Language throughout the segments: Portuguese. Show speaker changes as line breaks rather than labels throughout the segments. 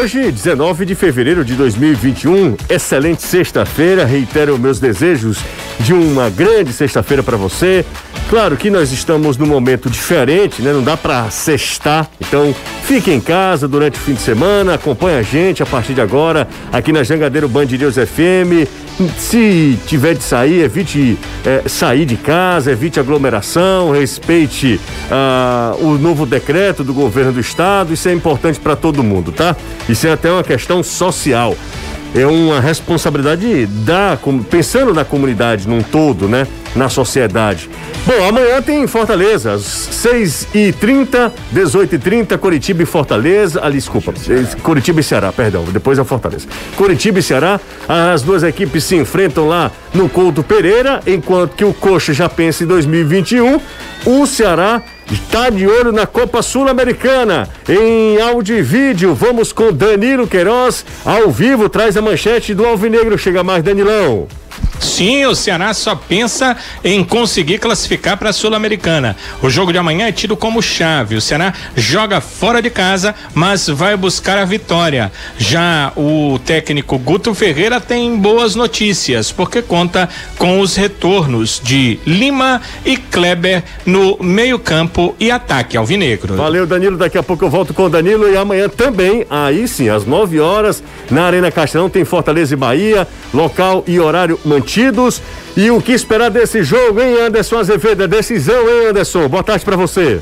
hoje, 19 de fevereiro de 2021, excelente sexta-feira. Reitero meus desejos de uma grande sexta-feira para você. Claro que nós estamos num momento diferente, né? Não dá para sextar. Então, fique em casa durante o fim de semana, acompanhe a gente a partir de agora aqui na Jangadeiro Band News FM. Se tiver de sair, evite é, sair de casa, evite aglomeração, respeite ah, o novo decreto do governo do estado. Isso é importante para todo mundo, tá? Isso é até uma questão social é uma responsabilidade da pensando na comunidade num todo, né? Na sociedade. Bom, amanhã tem Fortaleza, às 6 e 30 18 e 30 Curitiba e Fortaleza. Ali, desculpa, Curitiba e Ceará, perdão, depois é Fortaleza. Curitiba e Ceará, as duas equipes se enfrentam lá no Couto Pereira, enquanto que o Coxa já pensa em 2021. O Ceará está de olho na Copa Sul-Americana. Em áudio e vídeo, vamos com Danilo Queiroz, ao vivo, traz a manchete do Alvinegro. Chega mais, Danilão.
Sim, o Ceará só pensa em conseguir classificar para a Sul-Americana. O jogo de amanhã é tido como chave. O Ceará joga fora de casa, mas vai buscar a vitória. Já o técnico Guto Ferreira tem boas notícias, porque conta com os retornos de Lima e Kleber no meio-campo e ataque alvinegro.
Valeu, Danilo. Daqui a pouco eu volto com o Danilo e amanhã também, aí sim, às 9 horas, na Arena Castelão, tem Fortaleza e Bahia, local e horário mantidos. E o que esperar desse jogo, hein, Anderson Azevedo? É decisão, hein, Anderson? Boa tarde para você.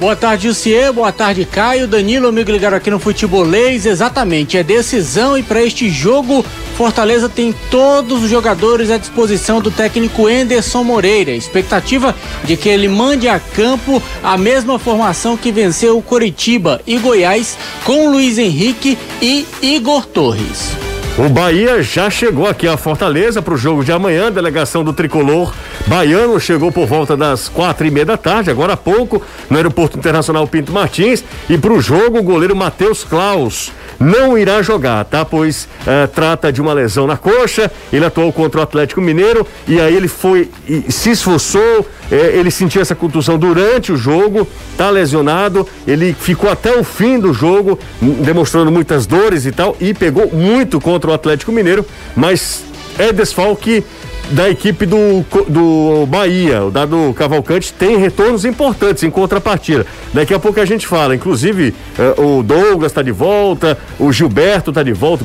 Boa tarde, Lucier. Boa tarde, Caio. Danilo, amigo ligado aqui no Futebolês. Exatamente, é decisão e para este jogo, Fortaleza tem todos os jogadores à disposição do técnico Enderson Moreira. Expectativa de que ele mande a campo a mesma formação que venceu o Coritiba e Goiás com Luiz Henrique e Igor Torres.
O Bahia já chegou aqui a Fortaleza para o jogo de amanhã. A delegação do tricolor baiano chegou por volta das quatro e meia da tarde, agora há pouco, no Aeroporto Internacional Pinto Martins. E para o jogo, o goleiro Matheus Klaus não irá jogar, tá? Pois é, trata de uma lesão na coxa. Ele atuou contra o Atlético Mineiro e aí ele foi se esforçou. É, ele sentiu essa contusão durante o jogo, tá lesionado. Ele ficou até o fim do jogo, demonstrando muitas dores e tal, e pegou muito contra o Atlético Mineiro, mas é desfalque da equipe do, do Bahia, o dado Cavalcante, tem retornos importantes em contrapartida. Daqui a pouco a gente fala, inclusive eh, o Douglas está de volta, o Gilberto está de volta,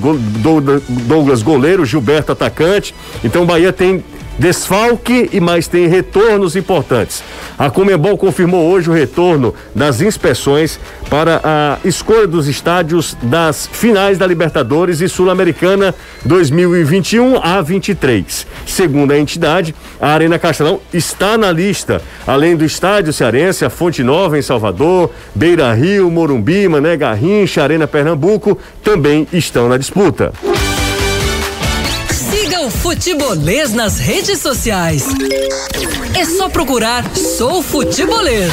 Douglas goleiro, Gilberto atacante. Então o Bahia tem desfalque e mais tem retornos importantes. A Comembol confirmou hoje o retorno das inspeções para a escolha dos estádios das finais da Libertadores e Sul-Americana 2021 a 23. Segundo a entidade, a Arena Castelão está na lista, além do estádio cearense, a Fonte Nova em Salvador, Beira Rio, Morumbi, Mané Garrincha, Arena Pernambuco também estão na disputa.
Futebolês nas redes sociais. É só procurar Sou Futebolês.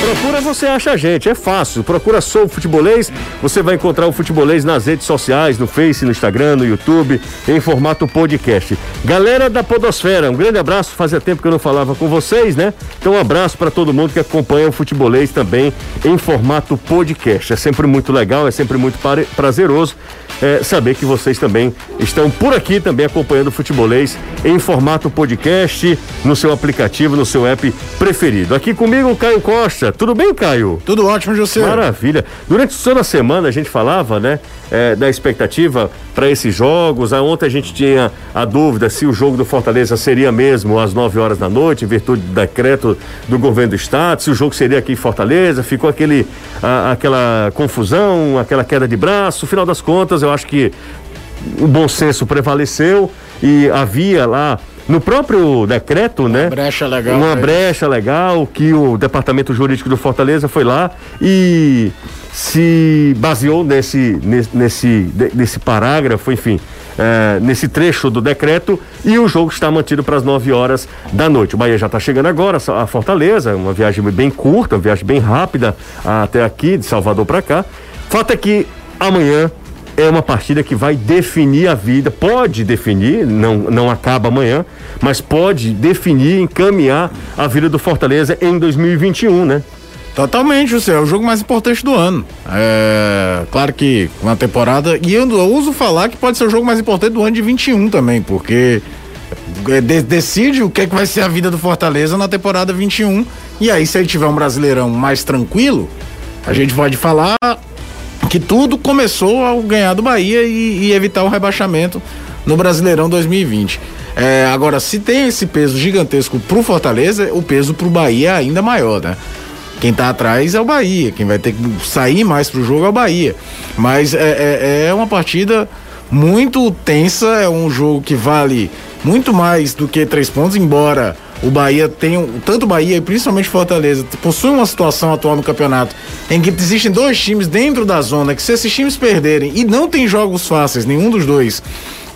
Procura, você acha a gente, é fácil. Procura Sou Futebolês, você vai encontrar o Futebolês nas redes sociais, no Face, no Instagram, no YouTube, em formato podcast. Galera da Podosfera, um grande abraço. Fazia tempo que eu não falava com vocês, né? Então, um abraço para todo mundo que acompanha o Futebolês também em formato podcast. É sempre muito legal, é sempre muito prazeroso é, saber que vocês também estão por aqui também acompanhando o Futebolês em formato podcast, no seu aplicativo, no seu app preferido. Aqui comigo Caio Costa. Tudo bem, Caio?
Tudo ótimo, José.
Maravilha. Durante toda a semana a gente falava, né, é, da expectativa para esses jogos. Ontem a gente tinha a dúvida se o jogo do Fortaleza seria mesmo às 9 horas da noite, em virtude do decreto do governo do estado, se o jogo seria aqui em Fortaleza. Ficou aquele, a, aquela confusão, aquela queda de braço. No final das contas, eu acho que o bom senso prevaleceu e havia lá no próprio decreto, uma né?
Brecha legal.
Uma brecha legal que o departamento jurídico do Fortaleza foi lá e se baseou nesse nesse nesse parágrafo, enfim, é, nesse trecho do decreto e o jogo está mantido para as 9 horas da noite. O Bahia já está chegando agora a Fortaleza, uma viagem bem curta, uma viagem bem rápida até aqui de Salvador para cá. Fato é que amanhã é uma partida que vai definir a vida, pode definir, não, não acaba amanhã, mas pode definir, encaminhar a vida do Fortaleza em 2021, né?
Totalmente, José. É o jogo mais importante do ano. É, claro que uma temporada. E eu, eu uso falar que pode ser o jogo mais importante do ano de 21 também, porque é, de, decide o que, é que vai ser a vida do Fortaleza na temporada 21. E aí, se ele tiver um brasileirão mais tranquilo, a gente pode falar que tudo começou ao ganhar do Bahia e, e evitar o rebaixamento no Brasileirão 2020. É, agora, se tem esse peso gigantesco pro Fortaleza, o peso pro Bahia é ainda maior, né? Quem tá atrás é o Bahia, quem vai ter que sair mais pro jogo é o Bahia. Mas é, é, é uma partida muito tensa, é um jogo que vale muito mais do que três pontos, embora o Bahia tenha, tanto Bahia e principalmente Fortaleza, possui uma situação atual no campeonato em que existem dois times dentro da zona, que se esses times perderem e não tem jogos fáceis, nenhum dos dois,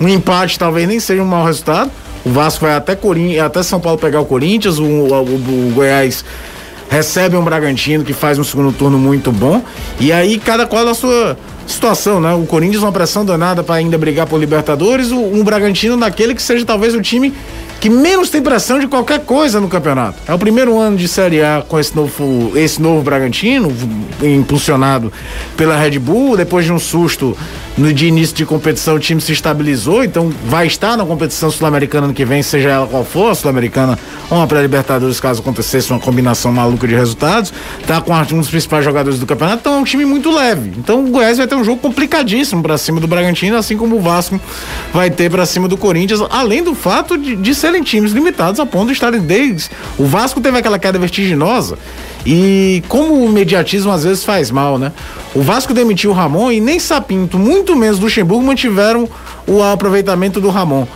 um empate talvez nem seja um mau resultado. O Vasco vai até Corinthians, até São Paulo pegar o Corinthians, o, o, o Goiás recebe um Bragantino que faz um segundo turno muito bom. E aí cada qual a sua situação, né? O Corinthians uma pressão danada para ainda brigar por Libertadores, um Bragantino naquele que seja talvez o time que menos tem pressão de qualquer coisa no campeonato. É o primeiro ano de Série A com esse novo, esse novo Bragantino, impulsionado pela Red Bull, depois de um susto no de início de competição, o time se estabilizou, então vai estar na competição sul-americana no que vem, seja ela qual for, a sul-americana ou uma pré-libertadores, caso acontecesse uma combinação maluca de resultados, tá com um dos principais jogadores do campeonato, então é um time muito leve. Então o Goiás vai ter um jogo complicadíssimo para cima do Bragantino, assim como o Vasco vai ter para cima do Corinthians, além do fato de, de times limitados a ponto de estarem desde. O Vasco teve aquela queda vertiginosa e como o mediatismo às vezes faz mal, né? O Vasco demitiu o Ramon e nem Sapinto, muito menos Luxemburgo, mantiveram o aproveitamento do Ramon.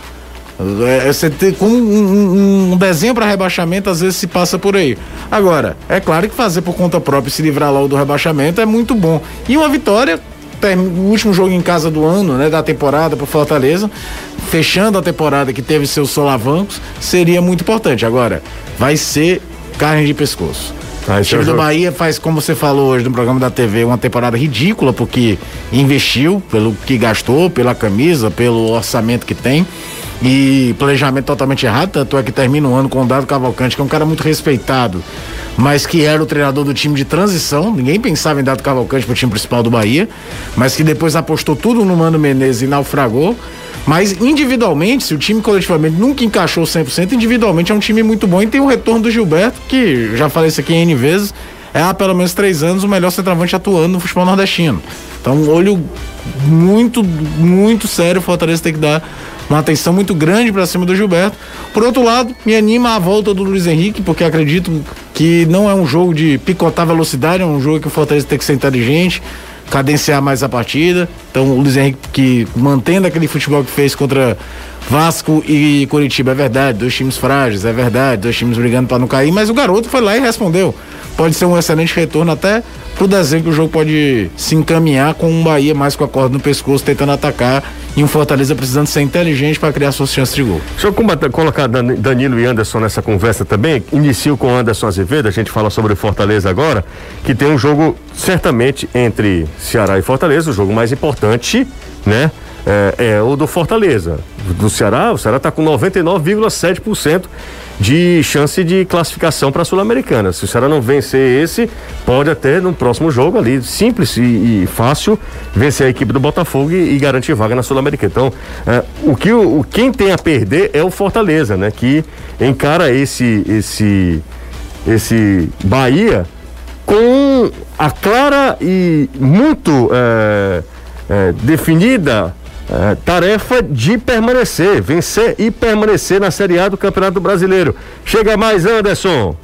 É, é você ter como um, um, desenho para rebaixamento às vezes se passa por aí. Agora, é claro que fazer por conta própria e se livrar logo do rebaixamento é muito bom. E uma vitória, o último jogo em casa do ano, né, da temporada para Fortaleza, fechando a temporada que teve seus solavancos, seria muito importante. Agora, vai ser carne de pescoço. Ah, o time do Bahia faz, como você falou hoje no programa da TV, uma temporada ridícula, porque investiu pelo que gastou, pela camisa, pelo orçamento que tem. E planejamento totalmente errado, tanto é que termina o ano com o Dado Cavalcante, que é um cara muito respeitado, mas que era o treinador do time de transição. Ninguém pensava em Dado Cavalcante para o time principal do Bahia, mas que depois apostou tudo no Mano Menezes e naufragou. Mas individualmente, se o time coletivamente nunca encaixou 100%, individualmente é um time muito bom e tem o retorno do Gilberto, que já falei isso aqui N vezes, é há pelo menos três anos o melhor centroavante atuando no futebol nordestino. Então, olho muito, muito sério, o Fortaleza tem que dar uma atenção muito grande para cima do Gilberto. Por outro lado, me anima a volta do Luiz Henrique, porque acredito que não é um jogo de picotar velocidade, é um jogo que o Fortaleza tem que ser inteligente, cadenciar mais a partida. Então o Luiz Henrique que mantendo aquele futebol que fez contra Vasco e Curitiba, é verdade, dois times frágeis, é verdade, dois times brigando para não cair, mas o garoto foi lá e respondeu. Pode ser um excelente retorno até pro desenho que o jogo pode se encaminhar com um Bahia mais com a corda no pescoço tentando atacar e um Fortaleza precisando ser inteligente para criar suas chances de gol.
Deixa eu colocar Danilo e Anderson nessa conversa também. Inicio com Anderson Azevedo, a gente fala sobre Fortaleza agora, que tem um jogo certamente entre Ceará e Fortaleza, o jogo mais importante, né? É, é o do Fortaleza. Do Ceará, o Ceará está com 99,7% de chance de classificação para a Sul-Americana. Se o Ceará não vencer esse, pode até no próximo jogo ali, simples e, e fácil, vencer a equipe do Botafogo e, e garantir vaga na Sul-Americana. Então, é, o que o, quem tem a perder é o Fortaleza, né? Que encara esse esse esse Bahia com a clara e muito é, é, definida é, tarefa de permanecer, vencer e permanecer na Série A do Campeonato Brasileiro. Chega mais, Anderson.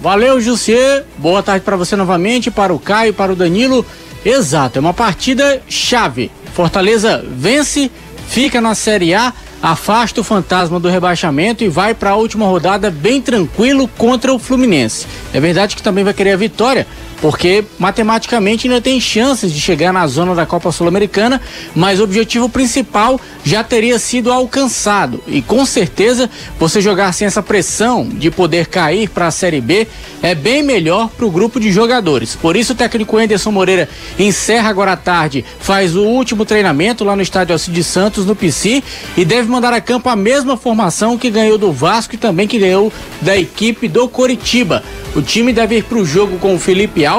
Valeu, Jussier. Boa tarde para você novamente, para o Caio, para o Danilo. Exato, é uma partida chave. Fortaleza vence, fica na Série A, afasta o fantasma do rebaixamento e vai para a última rodada bem tranquilo contra o Fluminense. É verdade que também vai querer a vitória, porque matematicamente ainda tem chances de chegar na zona da Copa Sul-Americana, mas o objetivo principal já teria sido alcançado. E com certeza você jogar sem essa pressão de poder cair para a Série B é bem melhor para o grupo de jogadores. Por isso o técnico Anderson Moreira encerra agora à tarde, faz o último treinamento lá no estádio Alcides Santos, no PC, e deve mandar a campo a mesma formação que ganhou do Vasco e também que ganhou da equipe do Coritiba. O time deve ir para o jogo com Felipe Alves,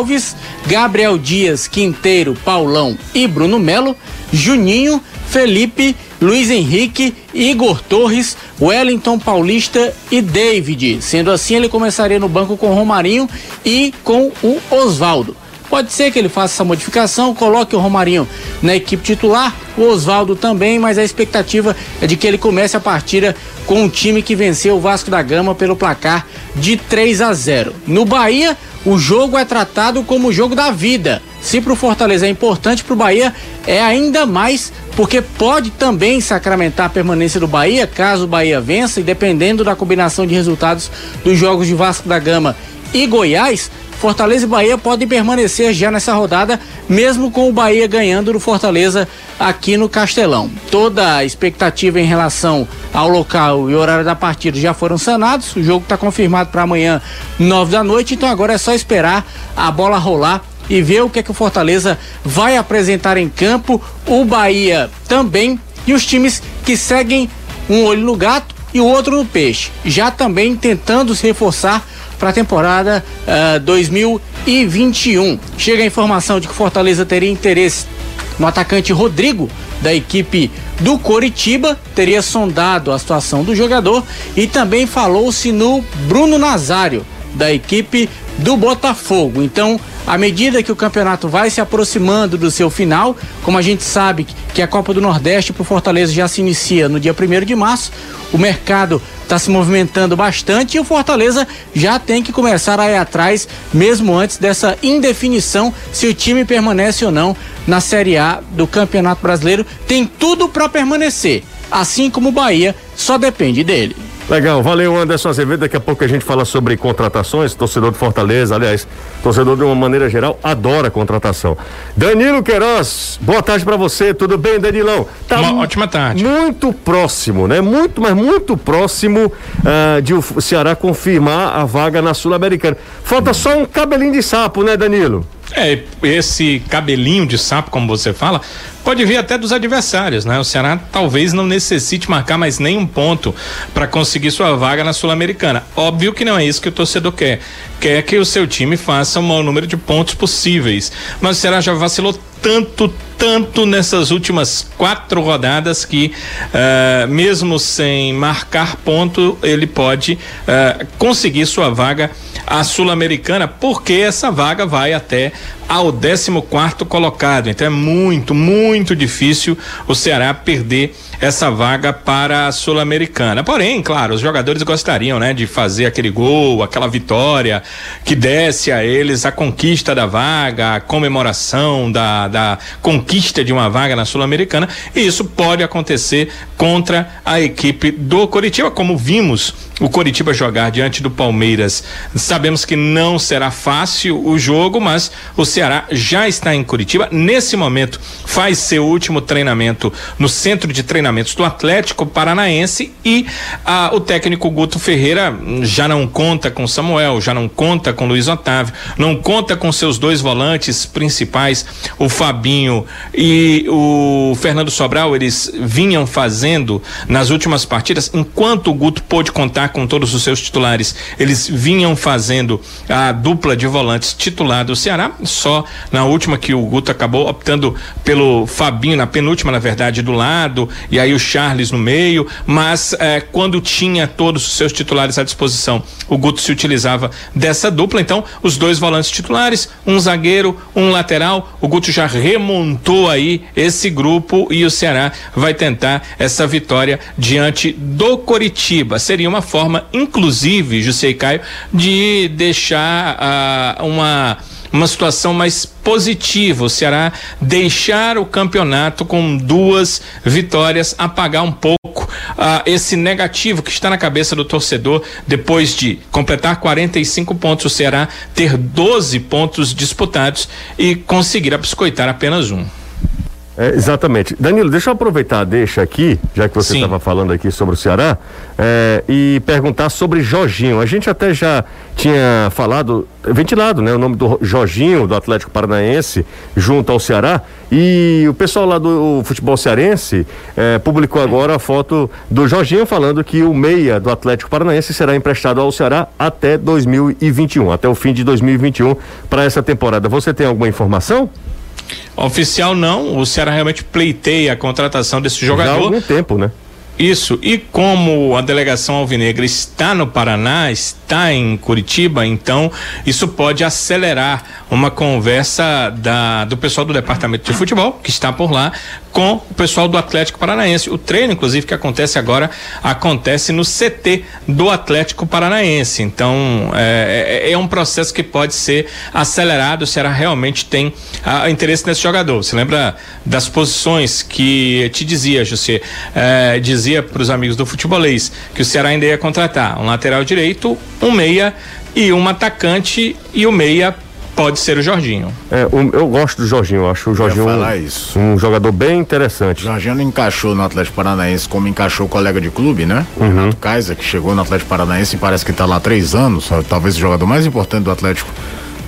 Gabriel Dias, Quinteiro, Paulão e Bruno Melo, Juninho, Felipe, Luiz Henrique, Igor Torres, Wellington Paulista e David. Sendo assim, ele começaria no banco com Romarinho e com o Oswaldo. Pode ser que ele faça essa modificação, coloque o Romarinho na equipe titular, o Oswaldo também, mas a expectativa é de que ele comece a partida com um time que venceu o Vasco da Gama pelo placar de 3 a 0. No Bahia, o jogo é tratado como o jogo da vida. Se para o Fortaleza é importante, para o Bahia é ainda mais, porque pode também sacramentar a permanência do Bahia, caso o Bahia vença, e dependendo da combinação de resultados dos jogos de Vasco da Gama e Goiás, Fortaleza e Bahia podem permanecer já nessa rodada, mesmo com o Bahia ganhando do Fortaleza aqui no Castelão. Toda a expectativa em relação ao local e horário da partida já foram sanados. O jogo está confirmado para amanhã, nove da noite. Então agora é só esperar a bola rolar e ver o que é que o Fortaleza vai apresentar em campo. O Bahia também e os times que seguem um olho no gato e o outro no peixe, já também tentando se reforçar para a temporada uh, eh, 2021. Chega a informação de que Fortaleza teria interesse no atacante Rodrigo, da equipe do Coritiba, teria sondado a situação do jogador e também falou-se no Bruno Nazário, da equipe do Botafogo. Então, à medida que o campeonato vai se aproximando do seu final, como a gente sabe que a Copa do Nordeste para o Fortaleza já se inicia no dia 1 de março, o mercado está se movimentando bastante e o Fortaleza já tem que começar a ir atrás, mesmo antes dessa indefinição se o time permanece ou não na Série A do Campeonato Brasileiro. Tem tudo para permanecer, assim como o Bahia, só depende dele.
Legal, valeu Anderson Azevedo. Daqui a pouco a gente fala sobre contratações. Torcedor de Fortaleza, aliás, torcedor de uma maneira geral, adora contratação. Danilo Queiroz, boa tarde para você. Tudo bem, Danilão?
Tá uma ótima tarde.
Muito próximo, né? Muito, mas muito próximo uh, de o Ceará confirmar a vaga na Sul-Americana. Falta só um cabelinho de sapo, né, Danilo?
É, esse cabelinho de sapo, como você fala, pode vir até dos adversários, né? O Ceará talvez não necessite marcar mais nenhum ponto para conseguir sua vaga na Sul-Americana. Óbvio que não é isso que o torcedor quer. Quer que o seu time faça o maior número de pontos possíveis. Mas o Ceará já vacilou tanto, tanto nessas últimas quatro rodadas que, uh, mesmo sem marcar ponto, ele pode uh, conseguir sua vaga a Sul-Americana, porque essa vaga vai até ao 14 quarto colocado. Então é muito, muito difícil o Ceará perder essa vaga para a Sul-Americana. Porém, claro, os jogadores gostariam, né, de fazer aquele gol, aquela vitória que desse a eles a conquista da vaga, a comemoração da, da conquista de uma vaga na Sul-Americana. E isso pode acontecer contra a equipe do Coritiba, como vimos o Coritiba jogar diante do Palmeiras. Sabemos que não será fácil o jogo, mas o Ceará já está em Curitiba. Nesse momento, faz seu último treinamento no centro de treinamentos do Atlético Paranaense e ah, o técnico Guto Ferreira já não conta com Samuel, já não conta com Luiz Otávio, não conta com seus dois volantes principais, o Fabinho e o Fernando Sobral. Eles vinham fazendo nas últimas partidas, enquanto o Guto pôde contar com todos os seus titulares, eles vinham fazendo a dupla de volantes titular do Ceará, só na última que o Guto acabou optando pelo Fabinho, na penúltima, na verdade, do lado, e aí o Charles no meio, mas eh, quando tinha todos os seus titulares à disposição, o Guto se utilizava dessa dupla, então os dois volantes titulares, um zagueiro, um lateral, o Guto já remontou aí esse grupo e o Ceará vai tentar essa vitória diante do Coritiba. Seria uma forma, inclusive, José Caio, de deixar uh, uma uma situação mais positiva. O Ceará deixar o campeonato com duas vitórias, apagar um pouco uh, esse negativo que está na cabeça do torcedor depois de completar 45 pontos, o Ceará ter 12 pontos disputados e conseguir abiscoitar apenas um.
É, exatamente. Danilo, deixa eu aproveitar, deixa aqui, já que você estava falando aqui sobre o Ceará, é, e perguntar sobre Jorginho. A gente até já tinha falado, ventilado, né, o nome do Jorginho, do Atlético Paranaense, junto ao Ceará, e o pessoal lá do futebol cearense é, publicou agora a foto do Jorginho falando que o meia do Atlético Paranaense será emprestado ao Ceará até 2021, até o fim de 2021 para essa temporada. Você tem alguma informação?
Oficial não, o Ceará realmente pleiteia a contratação desse
Já há
jogador.
algum tempo, né?
Isso, e como a delegação alvinegra está no Paraná, está em Curitiba, então isso pode acelerar uma conversa da, do pessoal do departamento de futebol, que está por lá, com o pessoal do Atlético Paranaense. O treino, inclusive, que acontece agora, acontece no CT do Atlético Paranaense. Então, é, é- é um processo que pode ser acelerado. O Ceará realmente tem ah, interesse nesse jogador. Você lembra das posições que te dizia, José? É, dizia para os amigos do futebolês que o Ceará ainda ia contratar um lateral direito, um meia e um atacante, e o meia pode ser o Jorginho.
É, um- eu gosto do Jorginho, eu acho o Jorginho um,
isso.
um jogador bem interessante.
Jorginho não encaixou no Atlético Paranaense como encaixou o colega de clube, né?
Uhum.
Renato Kaiser, que chegou no Atlético Paranaense e parece que tá lá há três anos, talvez o jogador mais importante do Atlético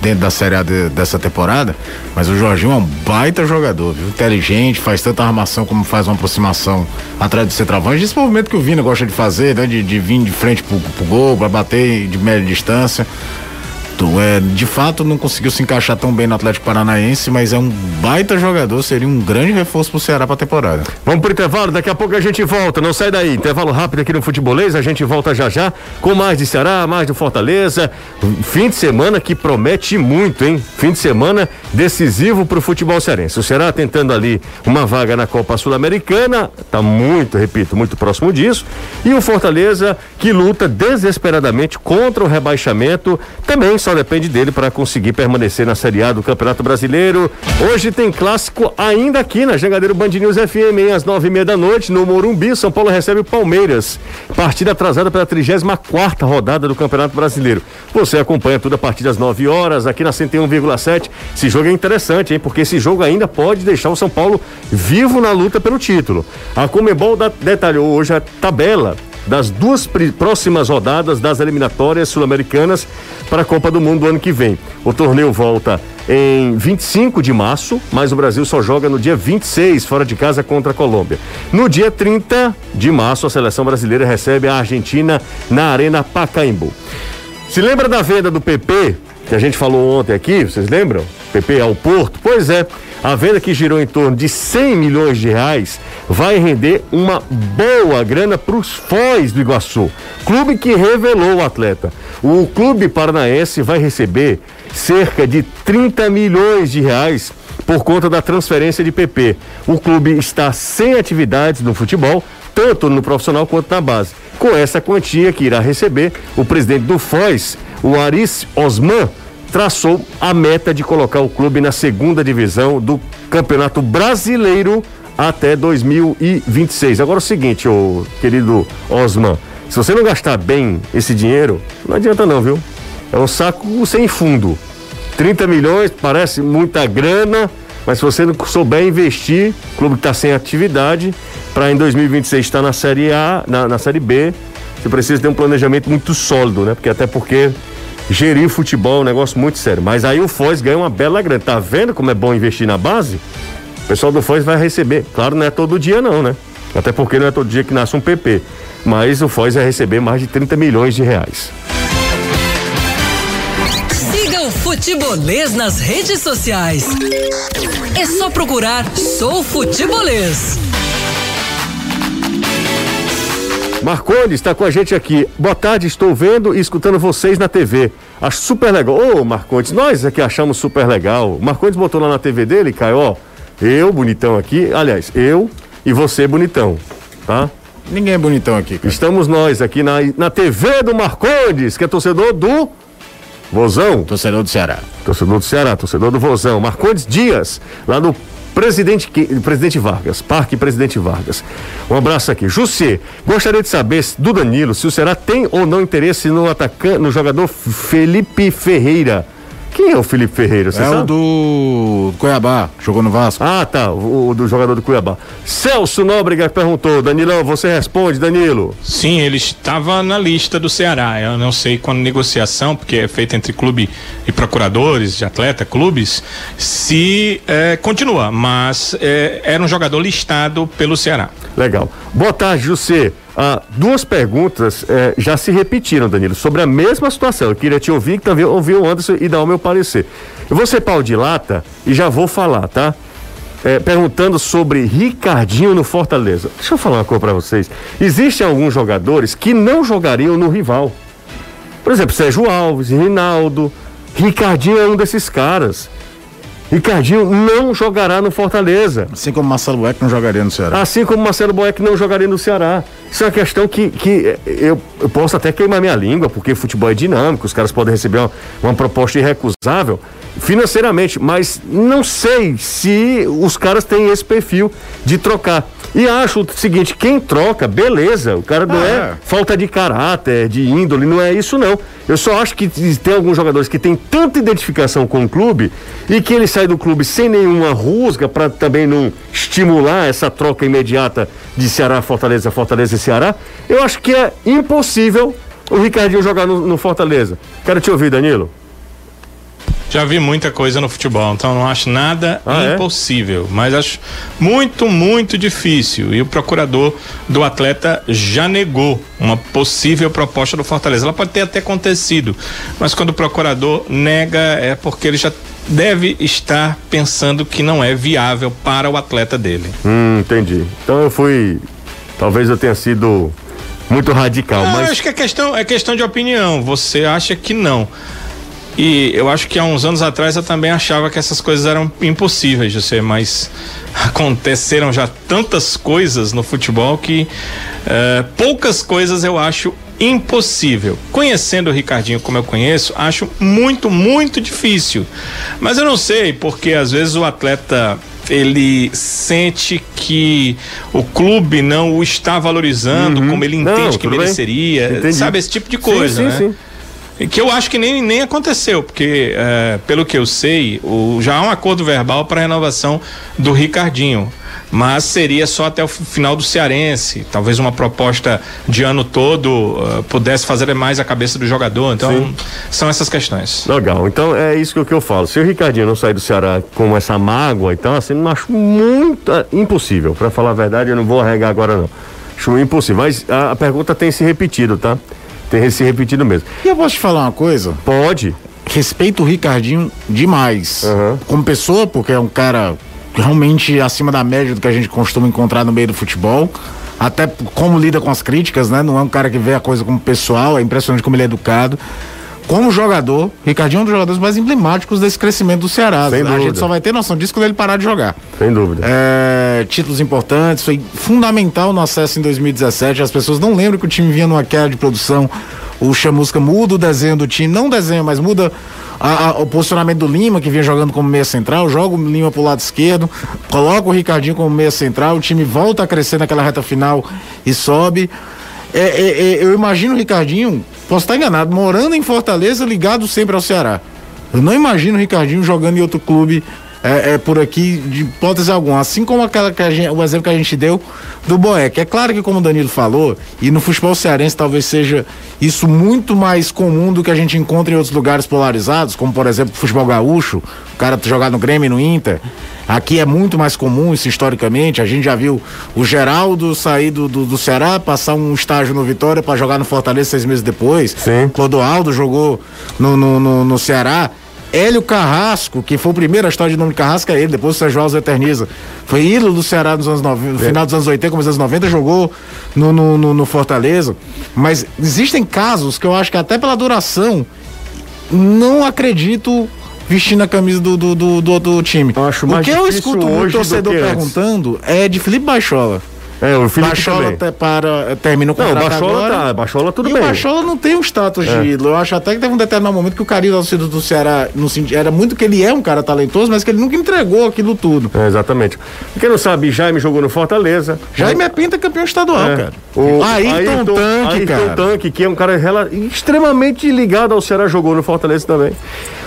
dentro da Série A de- dessa temporada. Mas o Jorginho é um baita jogador, viu? Inteligente, faz tanta armação como faz uma aproximação atrás do centroavante. Esse movimento que o Vina gosta de fazer, né? De, de vir de frente pro, pro gol, pra bater de média distância. Tu, é, de fato não conseguiu se encaixar tão bem no Atlético Paranaense, mas é um baita jogador, seria um grande reforço pro Ceará pra temporada.
Vamos pro intervalo, daqui a pouco a gente volta. Não sai daí. Intervalo rápido aqui no Futebolês, a gente volta já já com mais de Ceará, mais do Fortaleza. Fim de semana que promete muito, hein? Fim de semana decisivo pro futebol cearense. O Ceará tentando ali uma vaga na Copa Sul-Americana, tá muito, repito, muito próximo disso. E o Fortaleza que luta desesperadamente contra o rebaixamento, também só depende dele para conseguir permanecer na Série A do Campeonato Brasileiro. Hoje tem clássico ainda aqui na Jangadeiro Band News FM, hein? às nove e meia da noite, no Morumbi. São Paulo recebe o Palmeiras. Partida atrasada pela 34 quarta rodada do Campeonato Brasileiro. Você acompanha tudo a partir das 9 horas aqui na 101,7. Esse jogo é interessante, hein? Porque esse jogo ainda pode deixar o São Paulo vivo na luta pelo título. A Comebol detalhou hoje a tabela das duas próximas rodadas das eliminatórias sul-americanas para a Copa do Mundo do ano que vem. O torneio volta em 25 de março, mas o Brasil só joga no dia 26, fora de casa contra a Colômbia. No dia 30 de março, a seleção brasileira recebe a Argentina na Arena Pacaembu. Se lembra da venda do PP, que a gente falou ontem aqui, vocês lembram? PP ao Porto? Pois é, a venda que girou em torno de 100 milhões de reais vai render uma boa grana para os Foz do Iguaçu, clube que revelou o atleta. O clube paranaense vai receber cerca de 30 milhões de reais por conta da transferência de PP. O clube está sem atividades no futebol, tanto no profissional quanto na base. Com essa quantia que irá receber, o presidente do Foz, o Aris Osman, traçou a meta de colocar o clube na segunda divisão do Campeonato Brasileiro até 2026. Agora é o seguinte, ô querido Osman, se você não gastar bem esse dinheiro, não adianta não, viu? É um saco sem fundo. 30 milhões parece muita grana, mas se você não souber investir, o clube está sem atividade, para em 2026 estar na Série A, na, na Série B, você precisa ter um planejamento muito sólido, né? Porque até porque gerir futebol um negócio muito sério. Mas aí o Foz ganha uma bela grana. Tá vendo como é bom investir na base? O pessoal do Foz vai receber. Claro, não é todo dia não, né? Até porque não é todo dia que nasce um PP. Mas o Foz vai receber mais de 30 milhões de reais.
Siga o Futebolês nas redes sociais. É só procurar Sou Futebolês.
Marcondes está com a gente aqui. Boa tarde, estou vendo e escutando vocês na TV. Acho super legal. Ô, Marcondes, nós aqui achamos super legal. Marcondes botou lá na TV dele, Caio, ó. Eu, bonitão aqui. Aliás, eu e você, bonitão. Tá?
Ninguém é bonitão aqui, cara.
Estamos nós aqui na, na TV do Marcondes, que é torcedor do Vozão.
Torcedor do Ceará.
Torcedor do Ceará, torcedor do Vozão. Marcondes Dias, lá no Presidente, Presidente Vargas, Parque Presidente Vargas. Um abraço aqui. Jussê, gostaria de saber do Danilo se o Ceará tem ou não interesse no atacante, no jogador Felipe Ferreira, Quem é o Felipe Ferreira? Você
é
sabe?
o do Cuiabá, jogou no Vasco.
Ah, tá, o, o do jogador do Cuiabá. Celso Nóbrega perguntou, Danilão, você responde, Danilo?
Sim, ele estava na lista do Ceará. Eu não sei quando negociação, porque é feita entre clube e procuradores de atleta, clubes, se é, continua, mas é, era um jogador listado pelo Ceará.
Legal. Boa tarde, José. Ah, duas perguntas eh, já se repetiram, Danilo, sobre a mesma situação. Eu queria te ouvir, também ouvir o Anderson e dar o meu parecer. Eu vou ser pau de lata e já vou falar, tá? Eh, perguntando sobre Ricardinho no Fortaleza. Deixa eu falar uma coisa pra vocês. Existem alguns jogadores que não jogariam no rival. Por exemplo, Sérgio Alves, Rinaldo. Ricardinho é um desses caras. Ricardinho não jogará no Fortaleza.
Assim como Marcelo Bueck não jogaria no Ceará.
Assim como Marcelo Boeck não jogaria no Ceará. Isso é uma questão que, que eu, eu posso até queimar minha língua, porque futebol é dinâmico, os caras podem receber uma, uma proposta irrecusável financeiramente, mas não sei se os caras têm esse perfil de trocar. E acho o seguinte, quem troca, beleza, o cara não
Ah,
é,
é.
falta de caráter, de índole, não é isso não. Eu só acho que tem alguns jogadores que têm tanta identificação com o clube e que ele sai do clube sem nenhuma rusga para também não estimular essa troca imediata de Ceará, Fortaleza, Fortaleza e Ceará. Eu acho que é impossível o Ricardinho jogar no, no Fortaleza. Quero te ouvir, Danilo.
Já vi muita coisa no futebol, então não acho nada
Ah, é?
impossível, mas acho muito, muito difícil. E o procurador do atleta já negou uma possível proposta do Fortaleza. Ela pode ter até acontecido, mas quando o procurador nega é porque ele já deve estar pensando que não é viável para o atleta dele.
Hum, entendi. Então eu fui. Talvez eu tenha sido muito radical,
eu
mas.
acho que é questão, é questão de opinião. Você acha que não. E eu acho que há uns anos atrás eu também achava que essas coisas eram impossíveis, José, mas aconteceram já tantas coisas no futebol que eh, poucas coisas eu acho impossível. Conhecendo o Ricardinho como eu conheço, acho muito, muito difícil. Mas eu não sei, porque às vezes o atleta ele sente que o clube não o está valorizando como ele
Uhum. Não,
entende que mereceria,
Entendi.
sabe esse tipo de
Sim,
coisa,
sim,
né?
sim.
Que eu acho que nem, nem aconteceu, porque eh, pelo que eu sei, o, já há um acordo verbal para renovação do Ricardinho. Mas seria só até o fi- final do Cearense. Talvez uma proposta de ano todo eh, pudesse fazer mais a cabeça do jogador. Então,
Sim.
são essas questões.
Legal, então é isso que eu, falo. Se o Ricardinho não sair do Ceará com essa mágoa, então assim, não acho muito ah, impossível. Pra falar a verdade, eu não vou arregar agora não. Acho impossível. Mas a, a pergunta tem se repetido, tá? Tem se repetido mesmo.
E eu posso te falar uma coisa?
Pode.
Respeito o Ricardinho demais.
Aham.
Como pessoa, porque é um cara realmente acima da média do que a gente costuma encontrar no meio do futebol. Até como lida com as críticas, né? Não é um cara que vê a coisa como pessoal, é impressionante como ele é educado. Como jogador, Ricardinho é um dos jogadores mais emblemáticos desse crescimento do Ceará.
Sem
a
dúvida.
gente só vai ter noção disso quando ele parar de jogar.
Sem dúvida.
É, títulos importantes, foi fundamental no acesso em 2017. As pessoas não lembram que o time vinha numa queda de produção. O Chamusca muda o desenho do time, não desenha, mas muda a- a- o posicionamento do Lima, que vinha jogando como meia central, joga o Lima pro lado esquerdo, coloca o Ricardinho como meia central, o time volta a crescer naquela reta final e sobe. É, é, é, eu imagino o Ricardinho, posso estar enganado, morando em Fortaleza, ligado sempre ao Ceará. Eu não imagino o Ricardinho jogando em outro clube é, é, por aqui, de hipótese alguma. Assim como aquela que gente- o exemplo que a gente deu do Boeck. É claro que, como o Danilo falou, e no futebol cearense talvez seja isso muito mais comum do que a gente encontra em outros lugares polarizados, como por exemplo o futebol gaúcho, o cara jogar no Grêmio e no Inter. Aqui é muito mais comum isso historicamente. A gente já viu o Geraldo sair do, do, do Ceará, passar um estágio no Vitória para jogar no Fortaleza seis meses depois.
Sim.
Clodoaldo jogou no, no, no, no Ceará. Hélio Carrasco, que foi o primeiro a história de nome de Carrasco é ele, depois o Sérgio Alves eterniza. Foi ídolo do Ceará nos anos 90, no final dos anos 80, começo dos anos 90, jogou no, no, no, no Fortaleza. Mas existem casos que eu acho que até pela duração, não acredito vestindo a camisa do, do, do, do, do time.
Eu acho
o que eu escuto o
do
torcedor perguntando é de Felipe Baixola.
É, o Felipe também.
até para, termina o
Não, o
contrato
Bachola
agora.
tá, Bachola tudo
e
bem.
o Bachola não tem um status
É.
de ídolo. Eu acho até que teve um determinado momento que o carinho torcida do Ceará no, era muito que ele é um cara talentoso, mas que ele nunca entregou aquilo tudo.
É, exatamente. Quem não sabe, Jaime jogou no Fortaleza.
Jaime é pinta campeão estadual,
É.
cara.
O
Ayrton Tanque,
Ayrton
cara.
Tanque, que é um cara extremamente ligado ao Ceará, jogou no Fortaleza também.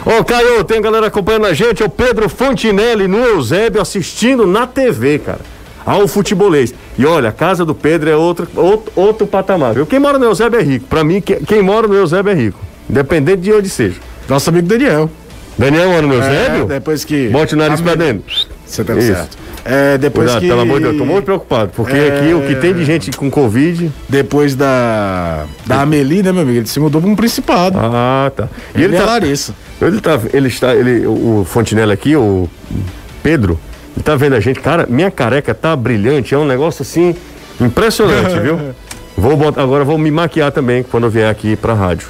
Ô, Caio, tem galera acompanhando a gente, é o Pedro Fontinelli no Eusébio assistindo na TV, cara. Ao futebolês. E olha, a casa do Pedro é outro, outro, outro patamar. viu? Quem mora no Eusébio é rico. Pra mim, que- quem mora no Eusébio é rico. Independente de onde seja.
Nosso amigo Daniel.
Daniel mora no
É,
Eusébio?
depois que.
Bote o nariz pra dentro.
Você tá
Isso.
certo. É, depois
Cuidado,
que.
pelo amor de Deus, tô muito preocupado. Porque
É.
aqui o que tem de gente com Covid.
Depois da. Da Amelie, né, meu amigo? Ele se mudou pra um principado.
Ah, tá. E
ele
ele
é
tá.
Larissa.
Ele tá, ele está, ele, o Fontinelli aqui, o Pedro, tá vendo a gente, cara, minha careca tá brilhante, é um negócio assim impressionante, viu? Vou botar, agora vou me maquiar também quando eu vier aqui pra rádio.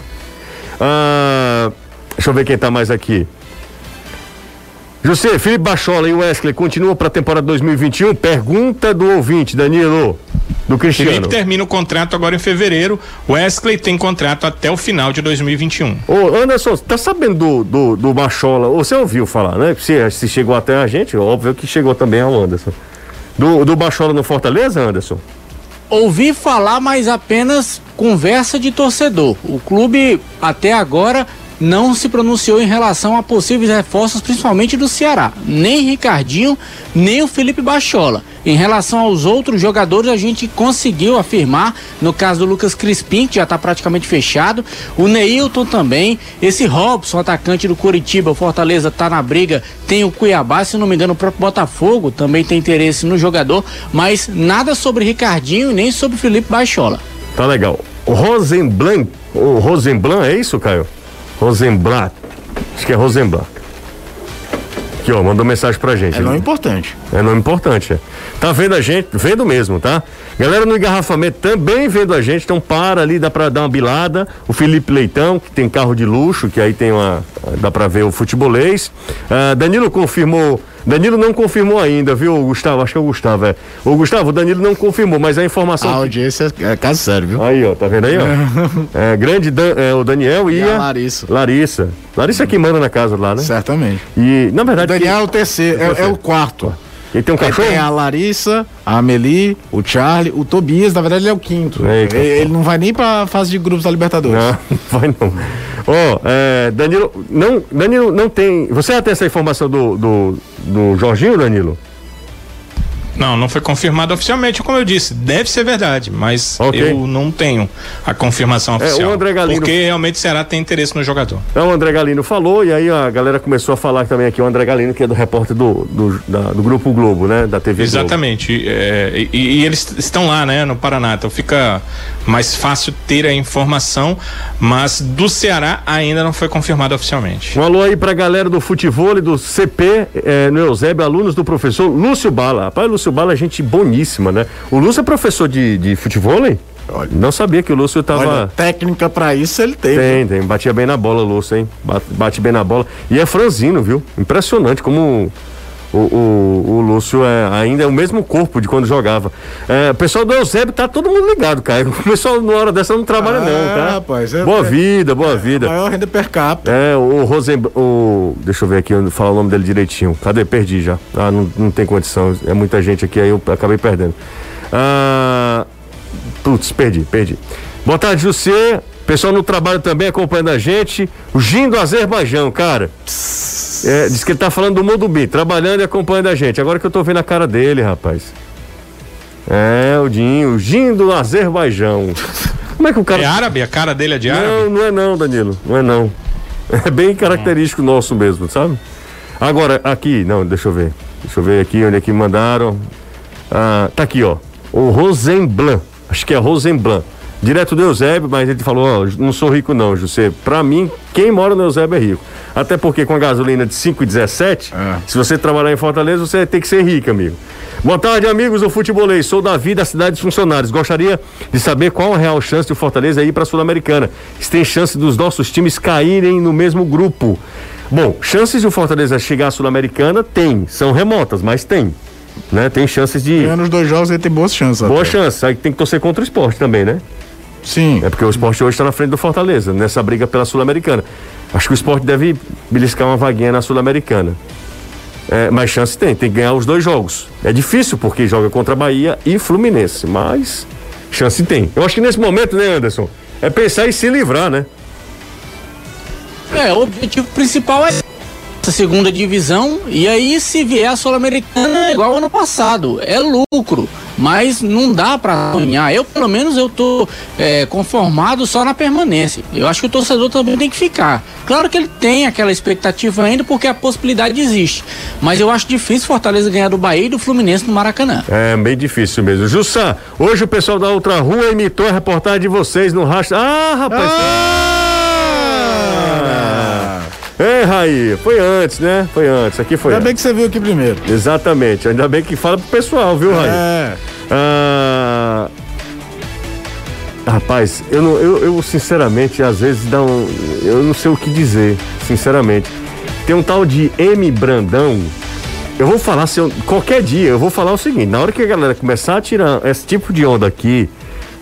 Ah, deixa eu ver quem tá mais aqui. José, Felipe Bachola e Wesley continuam para a temporada 2021? Pergunta do ouvinte, Danilo, do Cristiano.
Felipe termina o contrato agora em fevereiro. Wesley tem contrato até o final de 2021.
Ô, Anderson, tá sabendo do, do, do Bachola? Você ouviu falar, né? Se, se chegou até a gente, óbvio que chegou também ao Anderson. Do, do Bachola no Fortaleza, Anderson?
Ouvi falar, mas apenas conversa de torcedor. O clube até agora não se pronunciou em relação a possíveis reforços, principalmente do Ceará. Nem Ricardinho, nem o Felipe Bachola. Em relação aos outros jogadores, a gente conseguiu afirmar, no caso do Lucas Crispim, que já está praticamente fechado, o Neilton também, esse Robson, atacante do Curitiba, o Fortaleza está na briga, tem o Cuiabá, se não me engano, o próprio Botafogo também tem interesse no jogador, mas nada sobre Ricardinho nem sobre Felipe Bachola.
Tá legal. O Rosenblanc, o Rosenblanc, é isso, Caio? Rosenblatt. Acho que é Rosenblatt. Aqui, ó, mandou mensagem pra gente.
É nome importante.
É nome importante, é. Tá vendo a gente? Vendo mesmo, tá? Galera no engarrafamento também vendo a gente, então para ali, dá pra dar uma bilada. O Felipe Leitão, que tem carro de luxo, que aí tem uma. dá pra ver o futebolês. Ah, Danilo confirmou. Danilo não confirmou ainda, viu, Gustavo? Acho que é o Gustavo, é. O Gustavo, o Danilo não confirmou, mas a informação.
A audiência é caso sério, viu?
Aí, ó, tá vendo aí, ó? É, grande Dan- é, o Daniel e,
E a Larissa.
Larissa. Larissa é que manda na casa lá, né?
Certamente.
E, na
O
verdade.
Daniel é o terceiro, é, é o quarto.
Ele tem um cachorro?
tem a Larissa, a Amelie, o Charlie, o Tobias, na verdade ele é o quinto.
Eita.
Ele, ele não vai nem pra fase de grupos da Libertadores.
Não, não vai não. Ó, é, Danilo, não, Danilo não tem. Você já tem essa informação do, do, do Jorginho, Danilo?
Não, não foi confirmado oficialmente, como eu disse. Deve ser verdade, mas
Ok.
eu não tenho a confirmação
É,
oficial.
o André Galino-
Porque realmente o Ceará tem interesse no jogador.
Então o André Galino falou, e aí a galera começou a falar também aqui, o André Galino, que é do repórter do, do, da- do Grupo Globo, né? Da TV Globo.
Exatamente. É, e, e eles estão lá, né, no Paraná. Então fica mais fácil ter a informação, mas do Ceará ainda não foi confirmado oficialmente.
Um alô aí pra galera do futebol e do CP eh, no Eusébio, alunos do professor Lúcio Bala. Rapaz, Lúcio Bala é gente boníssima, né? O Lúcio é professor de, de futebol, hein?
Olha.
Não sabia que o Lúcio tava.
Olha, técnica pra isso ele teve.
Tem, tem. Batia bem na bola, Lúcio, hein? Bate, bate bem na bola. E é franzino, viu? Impressionante como o, o, o Lúcio é, ainda é o mesmo corpo de quando jogava. É, o pessoal do Eusébio tá todo mundo ligado, cara. O pessoal, na hora dessa, não trabalha,
Ah,
não, tá?
rapaz, é-
boa
é-
vida, boa vida.
Maior renda per capita.
É, o Rosen. O, deixa eu ver aqui, eu falar o nome dele direitinho. Cadê? Perdi já. Ah, não, não tem condição. É muita gente aqui, aí eu acabei perdendo. Ah, putz, perdi, perdi. Boa tarde, José. Pessoal no trabalho também acompanhando a gente. O Gin do Azerbaijão, cara. É, diz que ele tá falando do Mundo B, trabalhando e acompanhando a gente. Agora que eu tô vendo a cara dele, rapaz. É, o Dinho, o Gin do Azerbaijão. Como é que o cara.
É árabe? A cara dele é de árabe?
Não, não é não, Danilo. Não é não. É bem característico nosso mesmo, sabe? Agora, aqui, não, deixa eu ver. Deixa eu ver aqui onde é que mandaram. Ah, tá aqui, ó. O Rosenblanc. Acho que é Rosenblanc. Direto do Eusébio, mas ele falou, ó, não sou rico não, José. Pra mim, quem mora no Eusébio é rico. Até porque com a gasolina de 5,17,
É.
se você trabalhar em Fortaleza, você tem que ser rico, amigo. Boa tarde, amigos do Futebolês. Sou Davi da cidade dos funcionários. Gostaria de saber qual a real chance do Fortaleza ir para a Sul-Americana. Se tem chance dos nossos times caírem no mesmo grupo. Bom, chances de o Fortaleza chegar à Sul-Americana tem, são remotas, mas tem. né? Tem chances de.
Ganhando os dois jogos, ele tem boas chances.
Boa
até.
chance. Aí tem que torcer contra o esporte também, né?
Sim.
É porque o esporte hoje está na frente do Fortaleza, nessa briga pela Sul-Americana. Acho que o esporte deve beliscar uma vaguinha na Sul-Americana. É, mas chance tem, tem que ganhar os dois jogos. É difícil porque joga contra Bahia e Fluminense, mas chance tem. Eu acho que nesse momento, né, Anderson? É pensar em se livrar, né?
É, o objetivo principal é segunda divisão e aí se vier a Sul-Americana é igual ano passado, é lucro, mas não dá pra sonhar. Eu pelo menos eu tô é, conformado só na permanência. Eu acho que o torcedor também tem que ficar. Claro que ele tem aquela expectativa ainda porque a possibilidade existe, mas eu acho difícil Fortaleza ganhar do Bahia e do Fluminense no Maracanã.
É bem difícil mesmo. Jussá, hoje o pessoal da outra rua imitou a reportagem de vocês no rastro. Ah, rapaz!
Ah!
É, Raí, foi antes, né? Foi antes. Aqui foi
Ainda bem
antes.
que você viu aqui primeiro.
Exatamente. Ainda bem que fala pro pessoal, viu, Raí?
É.
Ah, rapaz, eu, não, eu, eu sinceramente, às vezes dá um. Eu não sei o que dizer, sinceramente. Tem um tal de M Brandão. Eu vou falar, se eu- qualquer dia, eu vou falar o seguinte: na hora que a galera começar a tirar esse tipo de onda aqui,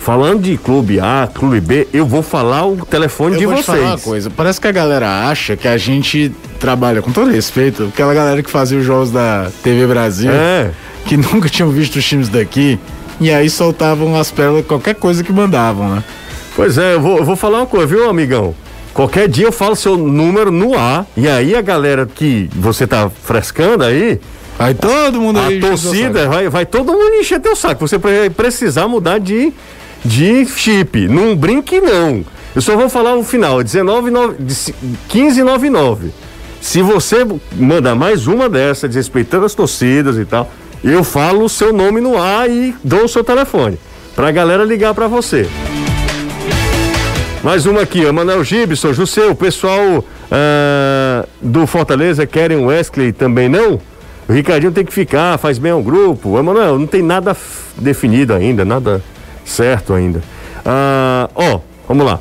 falando de clube A, clube B, eu vou falar o telefone
Eu
de
vou te falar uma
vocês.
coisa. Parece que a galera acha que a gente trabalha, com todo respeito, aquela galera que fazia os jogos da TV Brasil,
É.
que nunca tinham visto os times daqui, e aí soltavam as pérolas, qualquer coisa que mandavam, né?
Pois é, eu vou, eu vou falar uma coisa, viu, amigão? Qualquer dia eu falo seu número no ar, e aí a galera que você tá frescando aí,
Aí todo mundo
a torcida vai, vai todo mundo encher teu saco. Você vai precisar mudar de, de chip. Não brinque, não. Eu só vou falar o final, 19, 15,99. Se você mandar mais uma dessa, desrespeitando as torcidas e tal, eu falo o seu nome no ar e dou o seu telefone. Pra galera ligar pra você. Mais uma aqui, Emanuel Gibson, Jusseu, o pessoal ah, do Fortaleza querem Wesley também não? O Ricardinho tem que ficar, faz bem ao grupo. Emanuel, não tem nada definido ainda, nada certo ainda. Ah, Ó, vamos lá.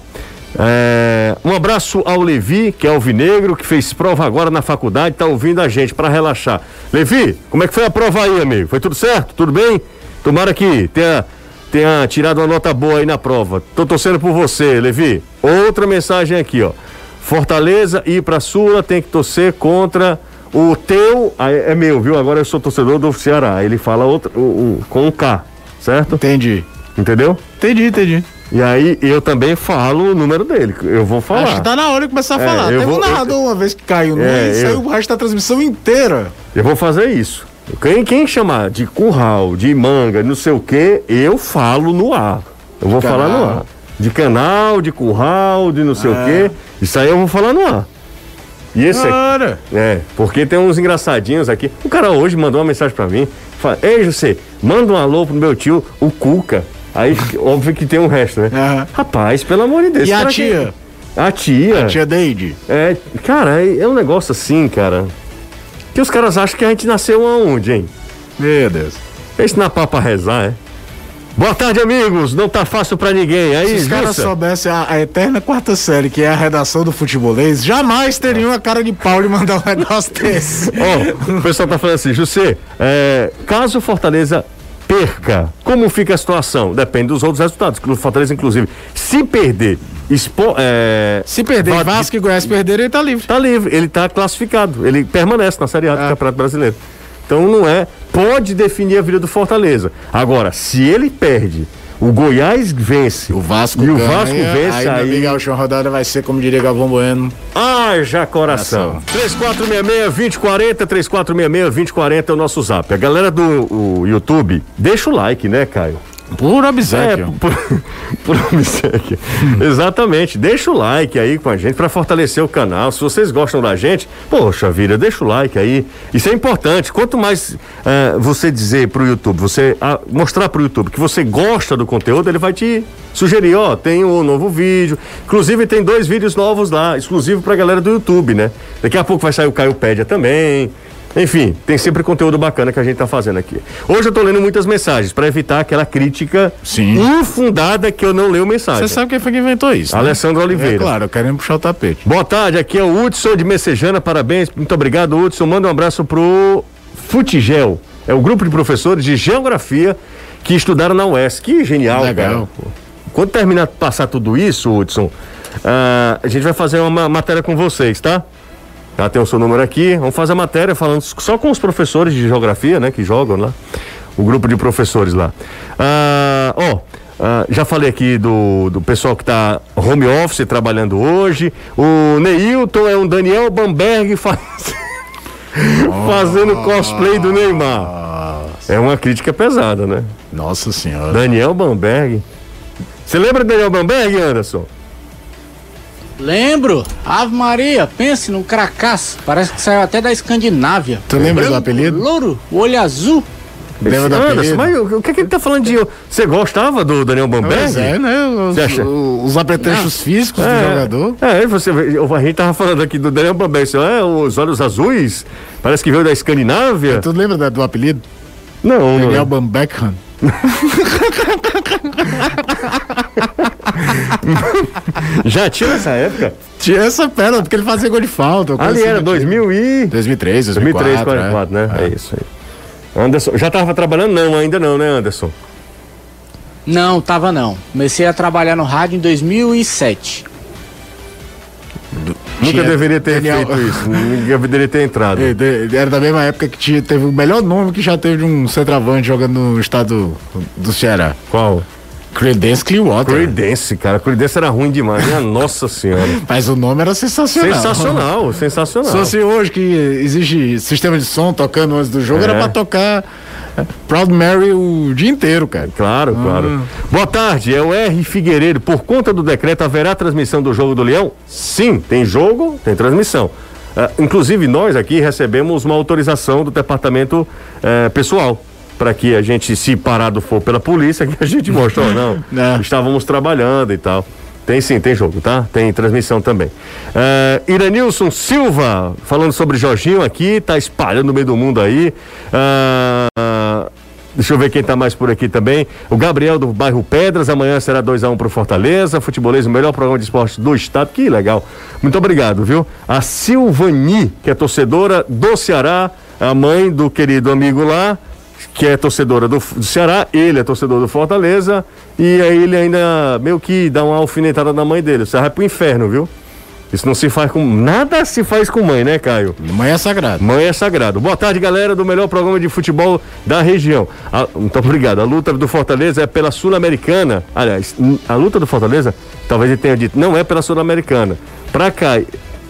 É, um abraço ao Levi, que é alvinegro, que fez prova agora na faculdade, tá ouvindo a gente para relaxar. Levi, como é que foi a prova aí, amigo? Foi tudo certo? Tudo bem? Tomara que tenha, tenha tirado uma nota boa aí na prova. Tô torcendo por você, Levi. Outra mensagem aqui, ó. Fortaleza ir pra Sula tem que torcer contra o teu. ah, É é meu, viu? Agora eu sou torcedor do Ceará. Ele fala outro, o, o- com K, certo?
Entendi.
Entendeu?
Entendi, entendi.
E aí eu também falo o número dele. Eu vou falar.
Acho que tá na hora de começar a
É,
falar.
eu
Teve
vou-
um narrador uma vez que caiu no
É,
e
eu-
saiu o resto da transmissão inteira.
Eu vou fazer isso. Quem, quem chamar de curral, de manga, não sei o que, eu falo no ar. Eu vou
Canal.
falar no ar. De canal, de curral, de não sei o
É.
que. Isso aí eu vou falar no ar. E esse aqui.
Cara.
É, porque tem uns engraçadinhos aqui. O cara hoje mandou uma mensagem pra mim. Fala, Ei, José, manda um alô pro meu tio, o Cuca. Aí, óbvio que tem um resto, né?
Aham.
Rapaz, pelo amor de Deus.
E a tia?
que- A tia.
A tia Deide.
É, cara, é, é um negócio assim, cara. Que os caras acham que a gente nasceu aonde, hein?
Meu Deus.
Esse na papa rezar, é? Boa tarde, amigos. Não tá fácil pra ninguém. Aí,
Se os caras soubessem a, a eterna quarta série, que é a redação do futebolês, jamais teriam a cara de pau de mandar um negócio desse.
Ó, o pessoal tá falando assim, José, é, caso Fortaleza perca, como fica a situação? Depende dos outros resultados. O Fortaleza, inclusive, se perder, expo, é,
Se perder Vasco e Goiás perderem, ele tá livre.
tá livre, ele tá classificado, ele permanece na Série A do
É.
Campeonato Brasileiro. Então não é, pode definir a vida do Fortaleza. Agora, se ele perde, o Goiás vence,
O Vasco
e o
ganha,
Vasco vence
aí,
aí,
Liga Última rodada vai ser, como diria Galvão Bueno.
haja coração. 3466-2040, 3466-2040 é o nosso zap. A galera do o YouTube, deixa o like, né, Caio?
Por
É,
obséquio.
por, por obséquio. Exatamente. Deixa o like aí com a gente para fortalecer o canal. Se vocês gostam da gente, poxa vida, deixa o like aí. Isso é importante. Quanto mais eh, você dizer pro YouTube, você ah, mostrar pro YouTube que você gosta do conteúdo, ele vai te sugerir, ó, tem um novo vídeo. Inclusive tem dois vídeos novos lá, exclusivo pra galera do YouTube, né? Daqui a pouco vai sair o Caio Pédia também. Enfim, tem sempre conteúdo bacana que a gente tá fazendo aqui. Hoje eu tô lendo muitas mensagens para evitar aquela crítica
Sim.
infundada que eu não leio mensagem.
Você sabe quem foi que inventou isso? né?
Alessandro Oliveira.
É claro, querendo puxar o tapete.
Boa tarde, aqui é o Hudson de Messejana, parabéns, muito obrigado Hudson, manda um abraço pro Futigel, É o grupo de professores de geografia que estudaram na UES. Que genial,
Legal.
cara. Quando terminar de passar tudo isso, Hudson, ah, a gente vai fazer uma matéria com vocês, tá? Já tem o seu número aqui. Vamos fazer a matéria falando só com os professores de geografia, né? Que jogam lá. O grupo de professores lá. Ah, ó, ah, já falei aqui do, do pessoal que tá home office trabalhando hoje. O Neilton é um Daniel Bamberg faz... fazendo cosplay do Neymar. É uma crítica pesada, né?
Nossa senhora.
Daniel Bamberg. Você lembra do Daniel Bamberg, Anderson?
Lembro, Ave Maria, pense num cracaço. Parece que saiu até da Escandinávia.
Tu lembra do apelido?
Louro, olho azul.
Lembra do
Anderson,
apelido?
mas o, o que, que ele tá falando de. Você gostava do Daniel Bamberg?
Pois é, né? Os, os apetrechos físicos do jogador.
É, você, a gente tava falando aqui do Daniel Bamberg, você, é, os olhos azuis, parece que veio da Escandinávia.
Tu lembra da- do apelido?
Não, não.
Daniel
lembro.
Bambeckham.
Já tinha nessa época?
Tinha essa perna, porque ele fazia gol de falta.
Ali
assim
era
do
2000 e...
tipo. 2003,
2003,
2004.
44, né? É. isso aí. Anderson, já tava trabalhando? Não, ainda não, né, Anderson?
Não, tava não. Comecei a trabalhar no rádio em 2007.
Nunca deveria ter
Daniel-
feito isso, nunca deveria ter entrado.
É, Era da mesma época que tinha, teve o melhor nome que já teve de um centroavante jogando no estado do Ceará.
Qual?
Credence Clearwater.
Creedence, cara. Creedence era ruim demais. Minha nossa senhora.
Mas o nome era sensacional.
Sensacional, sensacional.
Se fosse hoje que existe sistema de som tocando antes do jogo,
É.
era pra tocar Proud Mary o dia inteiro, cara.
Claro, claro. Boa tarde, é o R. Figueiredo. Por conta do decreto, haverá transmissão do jogo do Leão? Sim, tem jogo, tem transmissão. Ah, inclusive, nós aqui recebemos uma autorização do departamento eh, pessoal. Para que a gente, se parado for pela polícia, que a gente mostre, ó, não,
É.
estávamos trabalhando e tal. Tem sim, tem jogo, tá? Tem transmissão também. Eh, Iranilson Silva, falando sobre Jorginho aqui, tá espalhando no meio do mundo aí. Ah, Deixa eu ver quem tá mais por aqui também. O Gabriel do bairro Pedras, amanhã será 2x1 pro Fortaleza. Futebolês, o melhor programa de esporte do estado. Que legal. Muito obrigado, viu? A Silvani, que é torcedora do Ceará, a mãe do querido amigo lá, que é torcedora do, do Ceará, ele é torcedor do Fortaleza, e aí ele ainda meio que dá uma alfinetada na mãe dele. Você vai pro inferno, viu? Isso não se faz com. Nada se faz com mãe, né, Caio?
Mãe é sagrado.
Mãe é sagrado. Boa tarde, galera do melhor programa de futebol da região. A- muito obrigado. A luta do Fortaleza é pela Sul-Americana. Aliás, a luta do Fortaleza, talvez ele tenha dito, não é pela Sul-Americana. Pra cá,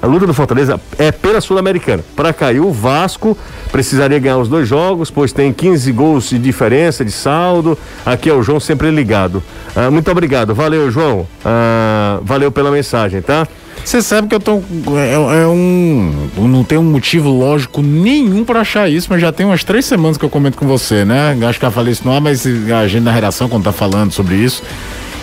a luta do Fortaleza é pela Sul-Americana. Pra cair o Vasco precisaria ganhar os dois jogos, pois tem 15 gols de diferença, de saldo. Aqui é o João sempre ligado. Ah, muito obrigado. Valeu, João. Ah, valeu pela mensagem, tá?
Você sabe que eu tô. É, é um. Não tem um motivo lógico nenhum pra achar isso, mas já tem umas três semanas que eu comento com você, né? Acho que eu falei isso ar, mas a gente na redação, quando tá falando sobre isso.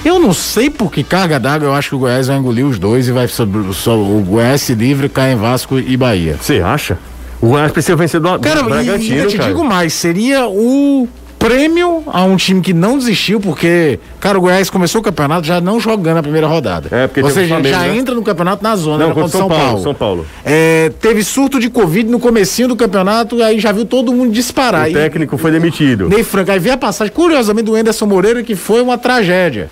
Eu não sei por que carga d'água eu acho que o Goiás vai engolir os dois e vai sobre, só, o Goiás se livre, cai em Vasco e Bahia.
Você acha? O Goiás precisa vencer do,
Cara,
do
e, e
Bragantino,
eu te
cara.
digo mais, seria o prêmio a um time que não desistiu, porque, cara, o Goiás começou o campeonato já não jogando a primeira rodada.
É, porque
Ou seja,
Flamengo,
já
né?
entra no campeonato na zona,
Não,
era
contra
contra
São Paulo, São Paulo.
É, teve surto de Covid no comecinho do campeonato, aí já viu todo mundo disparar.
O
E
técnico foi demitido.
Ney Franco, aí veio a passagem, curiosamente, do Anderson Moreira, que foi uma tragédia.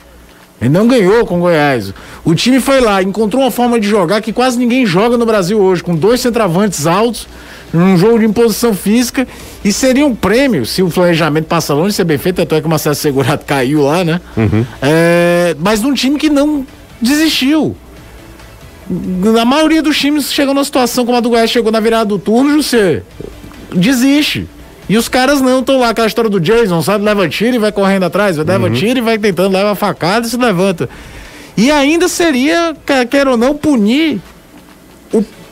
Ele não ganhou com o Goiás. O time foi lá, encontrou uma forma de jogar que quase ninguém joga no Brasil hoje, com dois centravantes altos, num jogo de imposição física, e seria um prêmio se o planejamento passa longe de ser bem feito, até que o Marcelo Segurado caiu lá, né? É, mas num time que não desistiu. Na maioria dos times chegam numa situação como a do Goiás chegou na virada do turno, José, desiste. E os caras não estão lá, aquela história do Jason, sabe? Leva tiro e vai correndo atrás, leva tiro e vai tentando, leva a facada e se levanta. E ainda seria, quer ou não, punir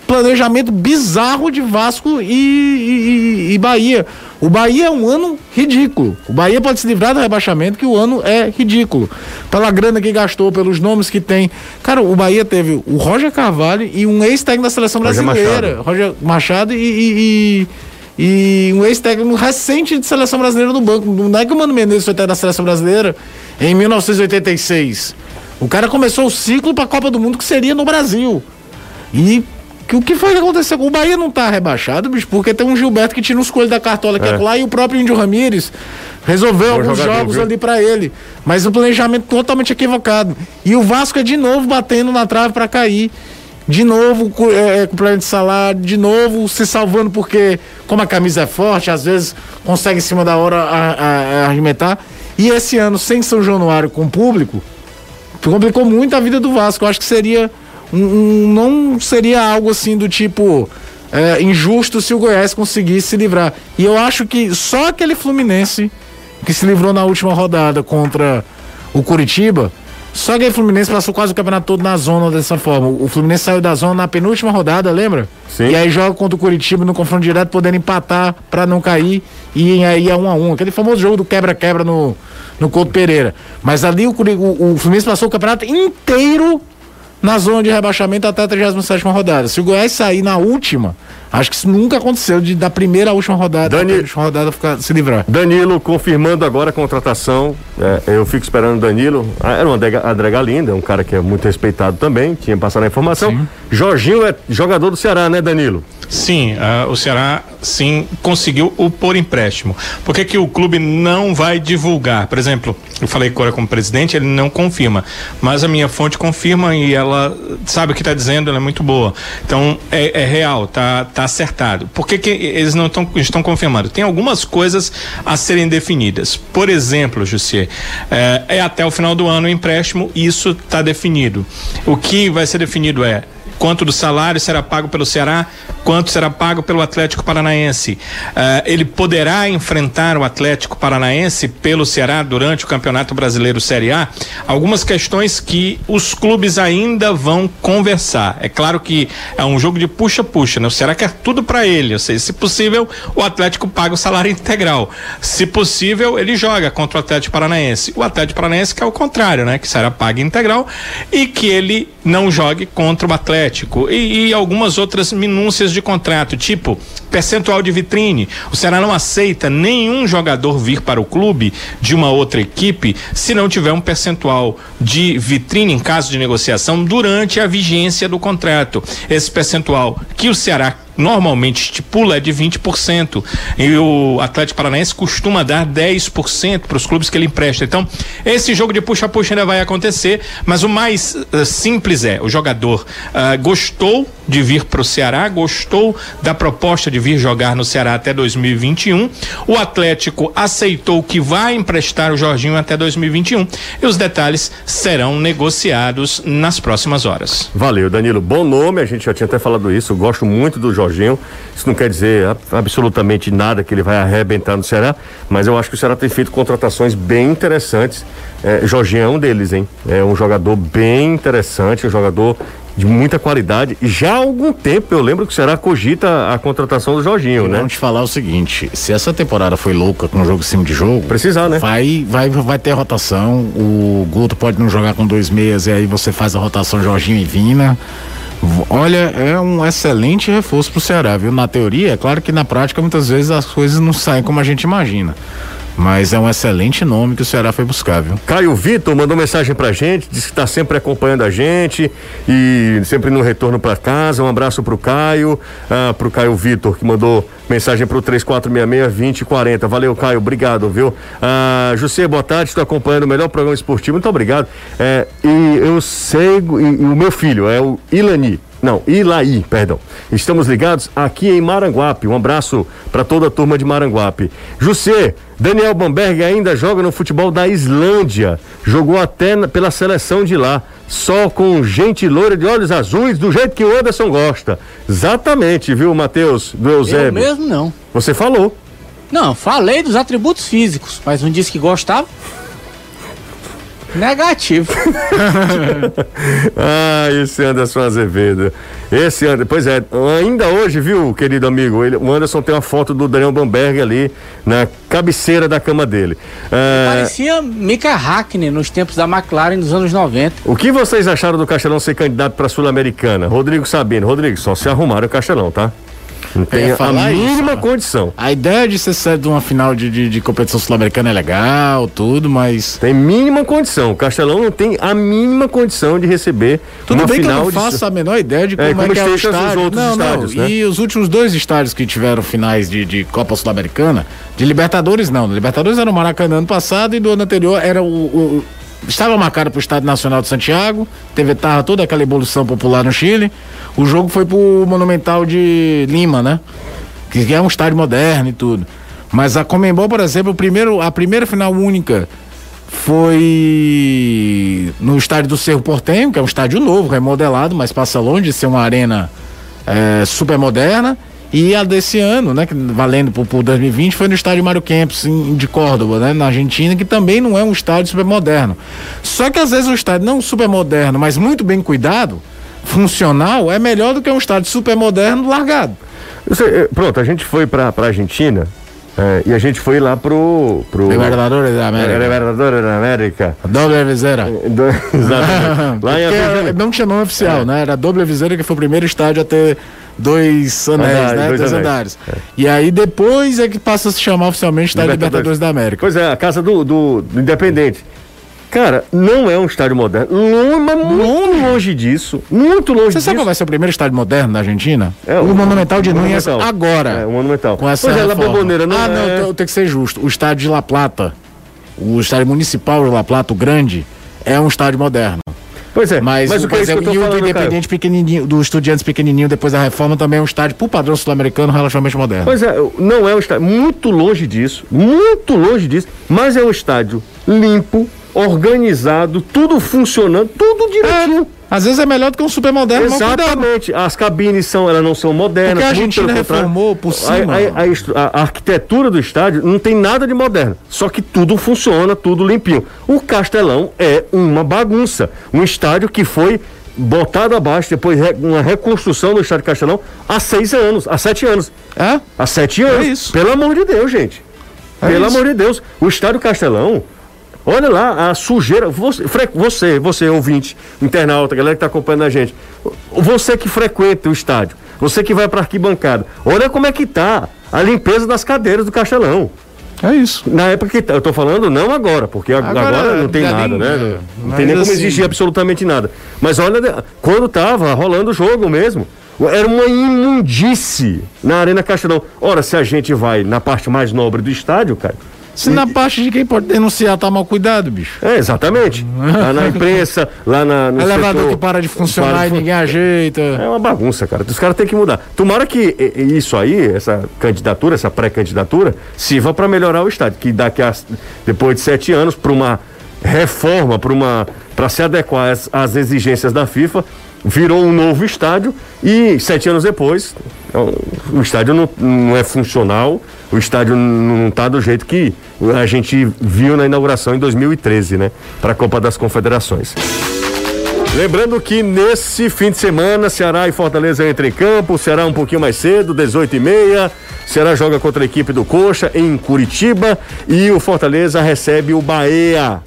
planejamento bizarro de Vasco e, e- e- Bahia. O Bahia é um ano ridículo. O Bahia pode se livrar do rebaixamento, que o ano é ridículo. Pela grana que gastou, pelos nomes que tem. Cara, o Bahia teve o Roger Carvalho e um ex-técnico da seleção
Roger
brasileira.
Machado.
Roger Machado e, e- e- e um ex-técnico recente de seleção brasileira no banco. Não é que o Mano Menezes foi técnico da seleção brasileira em 1986. O cara começou o ciclo para a Copa do Mundo que seria no Brasil. E que o que foi que aconteceu? O Bahia não tá rebaixado, bicho, porque tem um Gilberto que tira os coelhos da cartola que é. lá e o próprio Índio Ramírez resolveu Bom alguns jogador, jogos viu? ali para ele. Mas o planejamento totalmente equivocado. E o Vasco é de novo batendo na trave para cair. De novo é, é, com plano de salário, de novo se salvando porque, como a camisa é forte, às vezes consegue em cima da hora a, a, a arremetar. E esse ano, sem São Januário com público, complicou muito a vida do Vasco. Eu acho que seria não seria algo assim do tipo é, injusto se o Goiás conseguisse se livrar. E eu acho que só aquele Fluminense que se livrou na última rodada contra o Curitiba, só aquele Fluminense passou quase o campeonato todo na zona dessa forma. O Fluminense saiu da zona na penúltima rodada, lembra? Sim. E aí joga contra o Curitiba no confronto direto, podendo empatar para não cair e aí é um a um. Aquele famoso jogo do quebra-quebra no, no Couto Pereira. Mas ali o, o, o Fluminense passou o campeonato inteiro na zona de rebaixamento até a 37 rodada. Se o Goiás sair na última, acho que isso nunca aconteceu de da primeira à última rodada,
Dani...
última rodada ficar, se livrar.
Danilo confirmando agora a contratação. É, eu fico esperando o Danilo. Ah, era uma André Galinda, um cara que é muito respeitado também, tinha passado a informação. Sim. Jorginho é jogador do Ceará, né, Danilo?
Sim, uh, o Ceará sim conseguiu o por empréstimo. Por que, que o clube não vai divulgar? Por exemplo, eu falei agora com o presidente, ele não confirma, mas a minha fonte confirma e ela sabe o que está dizendo, ela é muito boa. Então é, é, real, tá, tá acertado. Por que, que eles não tão, estão confirmando? Tem algumas coisas a serem definidas. Por exemplo, Jussier, é, é até o final do ano o empréstimo, isso está definido. O que vai ser definido é quanto do salário será pago pelo Ceará, quanto será pago pelo Atlético Paranaense. Uh, ele poderá enfrentar o Atlético Paranaense pelo Ceará durante o Campeonato Brasileiro Série A? Algumas questões que os clubes ainda vão conversar. É claro que é um jogo de puxa-puxa, né? O Ceará quer tudo para ele, ou seja, se possível, o Atlético paga o salário integral. Se possível, ele joga contra o Atlético Paranaense. O Atlético Paranaense que é o contrário, né? Que o Ceará paga integral e que ele não jogue contra o Atlético e, e, algumas outras minúcias de contrato, tipo percentual de vitrine. O Ceará não aceita nenhum jogador vir para o clube de uma outra equipe se não tiver um percentual de vitrine em caso de negociação durante a vigência do contrato. Esse percentual que o Ceará normalmente estipula é de 20%. E o Atlético Paranaense costuma dar 10% para os clubes que ele empresta. Então, esse jogo de puxa-puxa ainda vai acontecer, mas o mais uh, simples é: o jogador uh, gostou de vir para o Ceará, gostou da proposta de vir jogar no Ceará até 2021. O Atlético aceitou que vai emprestar o Jorginho até 2021 e os detalhes serão negociados nas próximas horas.
Valeu, Danilo. Bom nome, a gente já tinha até falado isso. Gosto muito do Jorginho. Isso não quer dizer absolutamente nada que ele vai arrebentar no Ceará, mas eu acho que o Ceará tem feito contratações bem interessantes. É, Jorginho é um deles, hein? É um jogador bem interessante, um jogador de muita qualidade. Já há algum tempo eu lembro que o Ceará cogita a contratação do Jorginho, né?
Vamos te falar o seguinte: se essa temporada foi louca com jogo em cima de jogo,
precisar, né?
Vai, vai, vai ter rotação. O Guto pode não jogar com dois meias e aí você faz a rotação Jorginho e Vina. Olha, é um excelente reforço pro Ceará, viu? Na teoria, é claro que na prática muitas vezes as coisas não saem como a gente imagina. Mas é um excelente nome que o Ceará foi buscar, viu?
Caio Vitor mandou mensagem pra gente, disse que tá sempre acompanhando a gente e sempre no retorno para casa. Um abraço pro Caio, ah, pro Caio Vitor, que mandou mensagem pro 3466-2040. Valeu, Caio, obrigado, viu? Ah, José, boa tarde, estou acompanhando o melhor programa esportivo, muito obrigado. É, e eu sei, e, e o meu filho é o Ilani. Não, Ilaí, perdão. Estamos ligados aqui em Maranguape. Um abraço para toda a turma de Maranguape. José, Daniel Bamberg ainda joga no futebol da Islândia. Jogou até na, pela seleção de lá. Só com gente loira de olhos azuis, do jeito que o Anderson gosta. Exatamente, viu, Matheus, do Eusébio?
Eu mesmo não.
Você falou.
Não, falei dos atributos físicos, mas não disse que gostava. Negativo.
ah, esse Anderson Azevedo. Esse Anderson, pois é, ainda hoje, viu, querido amigo, ele, o Anderson tem uma foto do Daniel Bamberg ali na cabeceira da cama dele.
Ah, Parecia Mika Hackney nos tempos da McLaren dos anos 90.
O que vocês acharam do Castelão ser candidato para Sul-Americana? Rodrigo Sabino. Rodrigo, só se arrumaram o Castelão, tá? Não tem a
isso,
mínima
ó.
condição.
A ideia de ser sede de uma final de, de, de competição sul-americana é legal, tudo, mas.
Tem mínima condição. O Castelão não tem a mínima condição de receber
Tudo
uma
bem que eu
final
não
de
faço a menor ideia de como é,
como
que é o
estejam os
estádio.
outros
não,
estádios,
não.
né?
E os últimos dois estádios que tiveram finais de, de Copa Sul-Americana, de Libertadores não. Libertadores era o Maracanã ano passado e do ano anterior era o. o- estava marcado para o Estádio Nacional de Santiago, teve tava toda aquela evolução popular no Chile. O jogo foi pro Monumental de Lima, né? Que é um estádio moderno e tudo. Mas a Comembol, por exemplo, o primeiro, a primeira final única foi no estádio do Cerro Portenho, que é um estádio novo, remodelado, mas passa longe de ser uma arena é, super moderna. E a desse ano, né, que valendo por, por 2020, foi no estádio Mário Kempis, em- de Córdoba, né, na Argentina, que também não é um estádio super moderno. Só que às vezes um estádio não super moderno, mas muito bem cuidado, funcional, é melhor do que um estádio super moderno largado.
Eh, pronto, a gente foi pra, pra Argentina eh, e a gente foi lá pro. pro
Libertadores da América.
Libertadores da América.
Doble viseira.
Do- Exatamente. lá em
Porque não tinha nome oficial, né? Era a Doble Viseira que foi o primeiro estádio a ter dois anéis,
Andares,
né?
dois
Dois
anéis.
andares. E aí depois é que passa a se chamar oficialmente Estádio Libertadores, da América.
Pois é, a casa do, do, do Independente. Cara, não é um estádio moderno. Muito longe disso. Muito longe
Você
disso.
sabe qual vai ser o primeiro estádio moderno da Argentina?
É,
o, Monumental de
o
Núñez agora.
É, o Monumental.
Com essa
Pois é, La
reforma.
Bombonera não
Ah,
é-
não, tem que ser justo. O estádio de La Plata, o estádio municipal de La Plata, o grande, é um estádio moderno.
Pois é,
Mas,
mas o que
por
é isso que eu tô
o do
falando, cara?
Independente pequenininho, do Estudiantes pequenininho depois da reforma também é um estádio, por padrão sul-americano, relativamente moderno.
Pois é, não é um estádio. Muito longe disso. Muito longe disso. Mas é um estádio limpo, organizado, tudo funcionando, tudo direitinho.
Às vezes é melhor do que um super moderno.
Exatamente. As cabines são, elas não são modernas.
Porque a Argentina reformou por cima.
A, a- a a- arquitetura do estádio não tem nada de moderno. Só que tudo funciona, tudo limpinho. O Castelão é uma bagunça. Um estádio que foi botado abaixo, depois uma reconstrução do estádio Castelão há seis anos, há sete anos.
É?
Há sete anos.
isso.
Pelo amor de Deus, gente.
É
Pelo
isso.
amor de Deus. O estádio Castelão. Olha lá a sujeira. Você, você, você, ouvinte, internauta, galera que está acompanhando a gente. Você que frequenta o estádio. Você que vai para arquibancada. Olha como é que tá a limpeza das cadeiras do Castelão.
É isso.
Na época que tá- eu tô falando, não agora, porque ag- agora,
Agora,
não tem nada,
nem-
né?
é,
Não tem nem como
assim-
exigir absolutamente nada. Mas olha, quando tava rolando o jogo mesmo, era uma imundice na Arena Castelão. Ora, se a gente vai na parte mais nobre do estádio, cara.
Se na parte de quem pode denunciar tá mal cuidado, bicho.
É, exatamente. Lá na imprensa, lá na, no
Elevador
setor-
que para de funcionar
para
e
de fun-
ninguém ajeita.
É uma bagunça, cara. Os caras têm que mudar. Tomara que e- e isso aí, essa candidatura, essa pré-candidatura, sirva para melhorar o estádio. Que daqui a depois de sete anos, para uma reforma, para uma para se adequar às, às exigências da FIFA, virou um novo estádio e sete anos depois o- o estádio não, não é funcional, o estádio não está do jeito que a gente viu na inauguração em 2013, né? Para a Copa das Confederações. Lembrando que nesse fim de semana, Ceará e Fortaleza entram em campo, Ceará um pouquinho mais cedo, 18 e meia. Ceará joga contra a equipe do Coxa em Curitiba e o Fortaleza recebe o Bahia.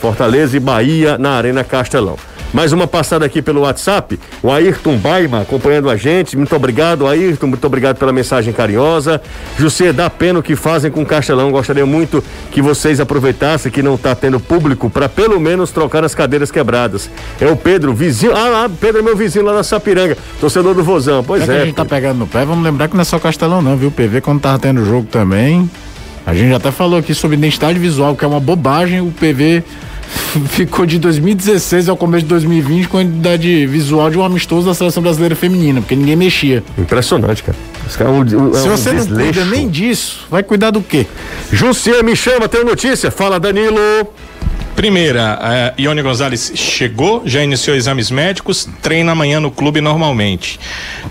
Fortaleza e Bahia na Arena Castelão. Mais uma passada aqui pelo WhatsApp, o Ayrton Baima acompanhando a gente. Muito obrigado, Ayrton. Muito obrigado pela mensagem carinhosa. José, dá pena o que fazem com o Castelão. Gostaria muito que vocês aproveitassem que não está tendo público para pelo menos trocar as cadeiras quebradas. É o Pedro, vizinho. Ah, Pedro é meu vizinho lá na Sapiranga, torcedor do Vozão. Pois
que
é.
a gente tá pegando no pé, vamos lembrar que não é só Castelão não, viu? O PV quando tava tendo jogo também. A gente até falou aqui sobre identidade visual, que é uma bobagem. O PV ficou de 2016 ao começo de 2020 com a identidade visual de um amistoso da seleção brasileira feminina, porque ninguém mexia.
Impressionante, cara. Os caras, um, um,
Se
um
você não cuida nem disso, vai cuidar do quê?
Jussier, me chama, tem notícia. Fala, Danilo.
Primeira, a Ione Gonzalez chegou, já iniciou exames médicos, treina amanhã no clube normalmente.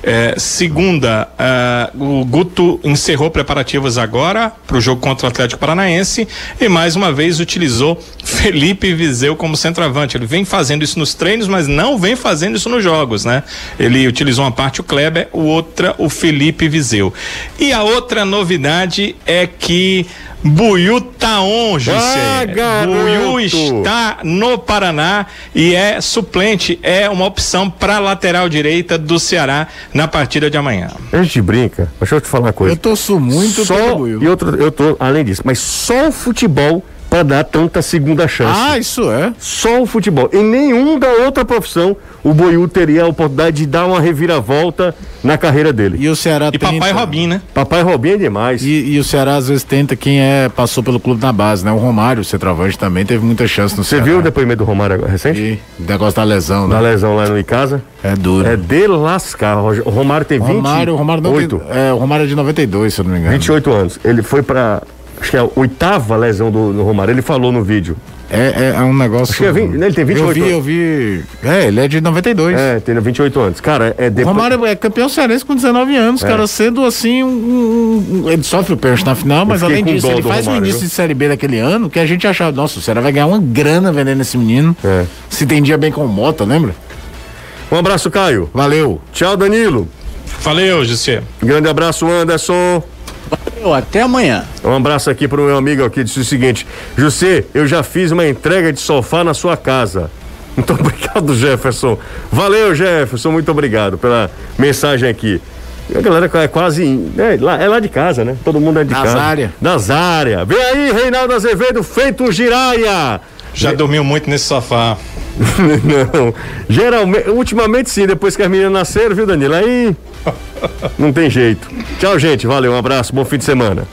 É, segunda, ah, o Guto encerrou preparativos agora para o jogo contra o Atlético Paranaense e mais uma vez utilizou Felipe Viseu como centroavante. Ele vem fazendo isso nos treinos, mas não vem fazendo isso nos jogos, né? Ele utilizou uma parte o Kleber, o outra o Felipe Viseu. E a outra novidade é que Buiu tá on, José.
Ah.
Buiu está no Paraná e é suplente, é uma opção para lateral direita do Ceará na partida de amanhã.
A gente brinca, deixa eu te falar uma coisa.
Eu torço muito
só,
pelo Buiu.
E outro, eu tô, além disso, mas só o futebol para dar tanta segunda chance.
Ah, isso é.
Só o futebol. Em nenhum da outra profissão o Boiú teria a oportunidade de dar uma reviravolta na carreira dele.
E o Ceará
E
tenta-
papai Robin, né?
Papai Robinho é demais.
E, e o Ceará às vezes tenta quem é passou pelo clube na base, né? O Romário, o centroavante, também teve muita chance no
Você
Ceará.
viu o depoimento do Romário agora, recente?
E o negócio da lesão,
Da
né?
lesão lá no Icasa?
É duro.
É de lascar. O Romário tem 20,
Romário, o Romário não tem,
8,
é, o Romário é de 92, se eu não me engano.
28 anos. Ele foi pra. Acho que é a oitava lesão do, do Romário. Ele falou no vídeo.
É, é, é um negócio.
Acho que é vinte- ele tem 28
Eu vi, eu vi. É, ele é de 92.
É, tem 28 anos. Cara, é
O
depois.
Romário é campeão cearense com 19 anos,
É.
cara, sendo assim um, um- um- Ele sofre o pênalti na final, mas além disso, ele faz
Romário,
um início
viu?
de Série B daquele ano que a gente achava, nossa, o Ceará vai ganhar uma grana vendendo esse menino.
É.
Se entendia bem com o Mota, lembra?
Um abraço, Caio.
Valeu.
Tchau, Danilo.
Valeu, José.
Grande abraço, Anderson.
Valeu, até amanhã.
Um abraço aqui pro meu amigo que disse o seguinte: José, eu já fiz uma entrega de sofá na sua casa. Muito obrigado, Jefferson. Valeu, Jefferson. Muito obrigado pela mensagem aqui. A galera é quase. É lá, é lá de casa, né? Todo mundo é de
Das
casa.
área.
Das áreas. Vem aí, Reinaldo Azevedo, feito giraia.
Já dormiu muito nesse sofá.
Não. Geralmente, ultimamente sim, depois que as meninas nasceram, viu, Danilo? Aí. Não tem jeito. Tchau, gente. Valeu, um abraço, bom fim de semana.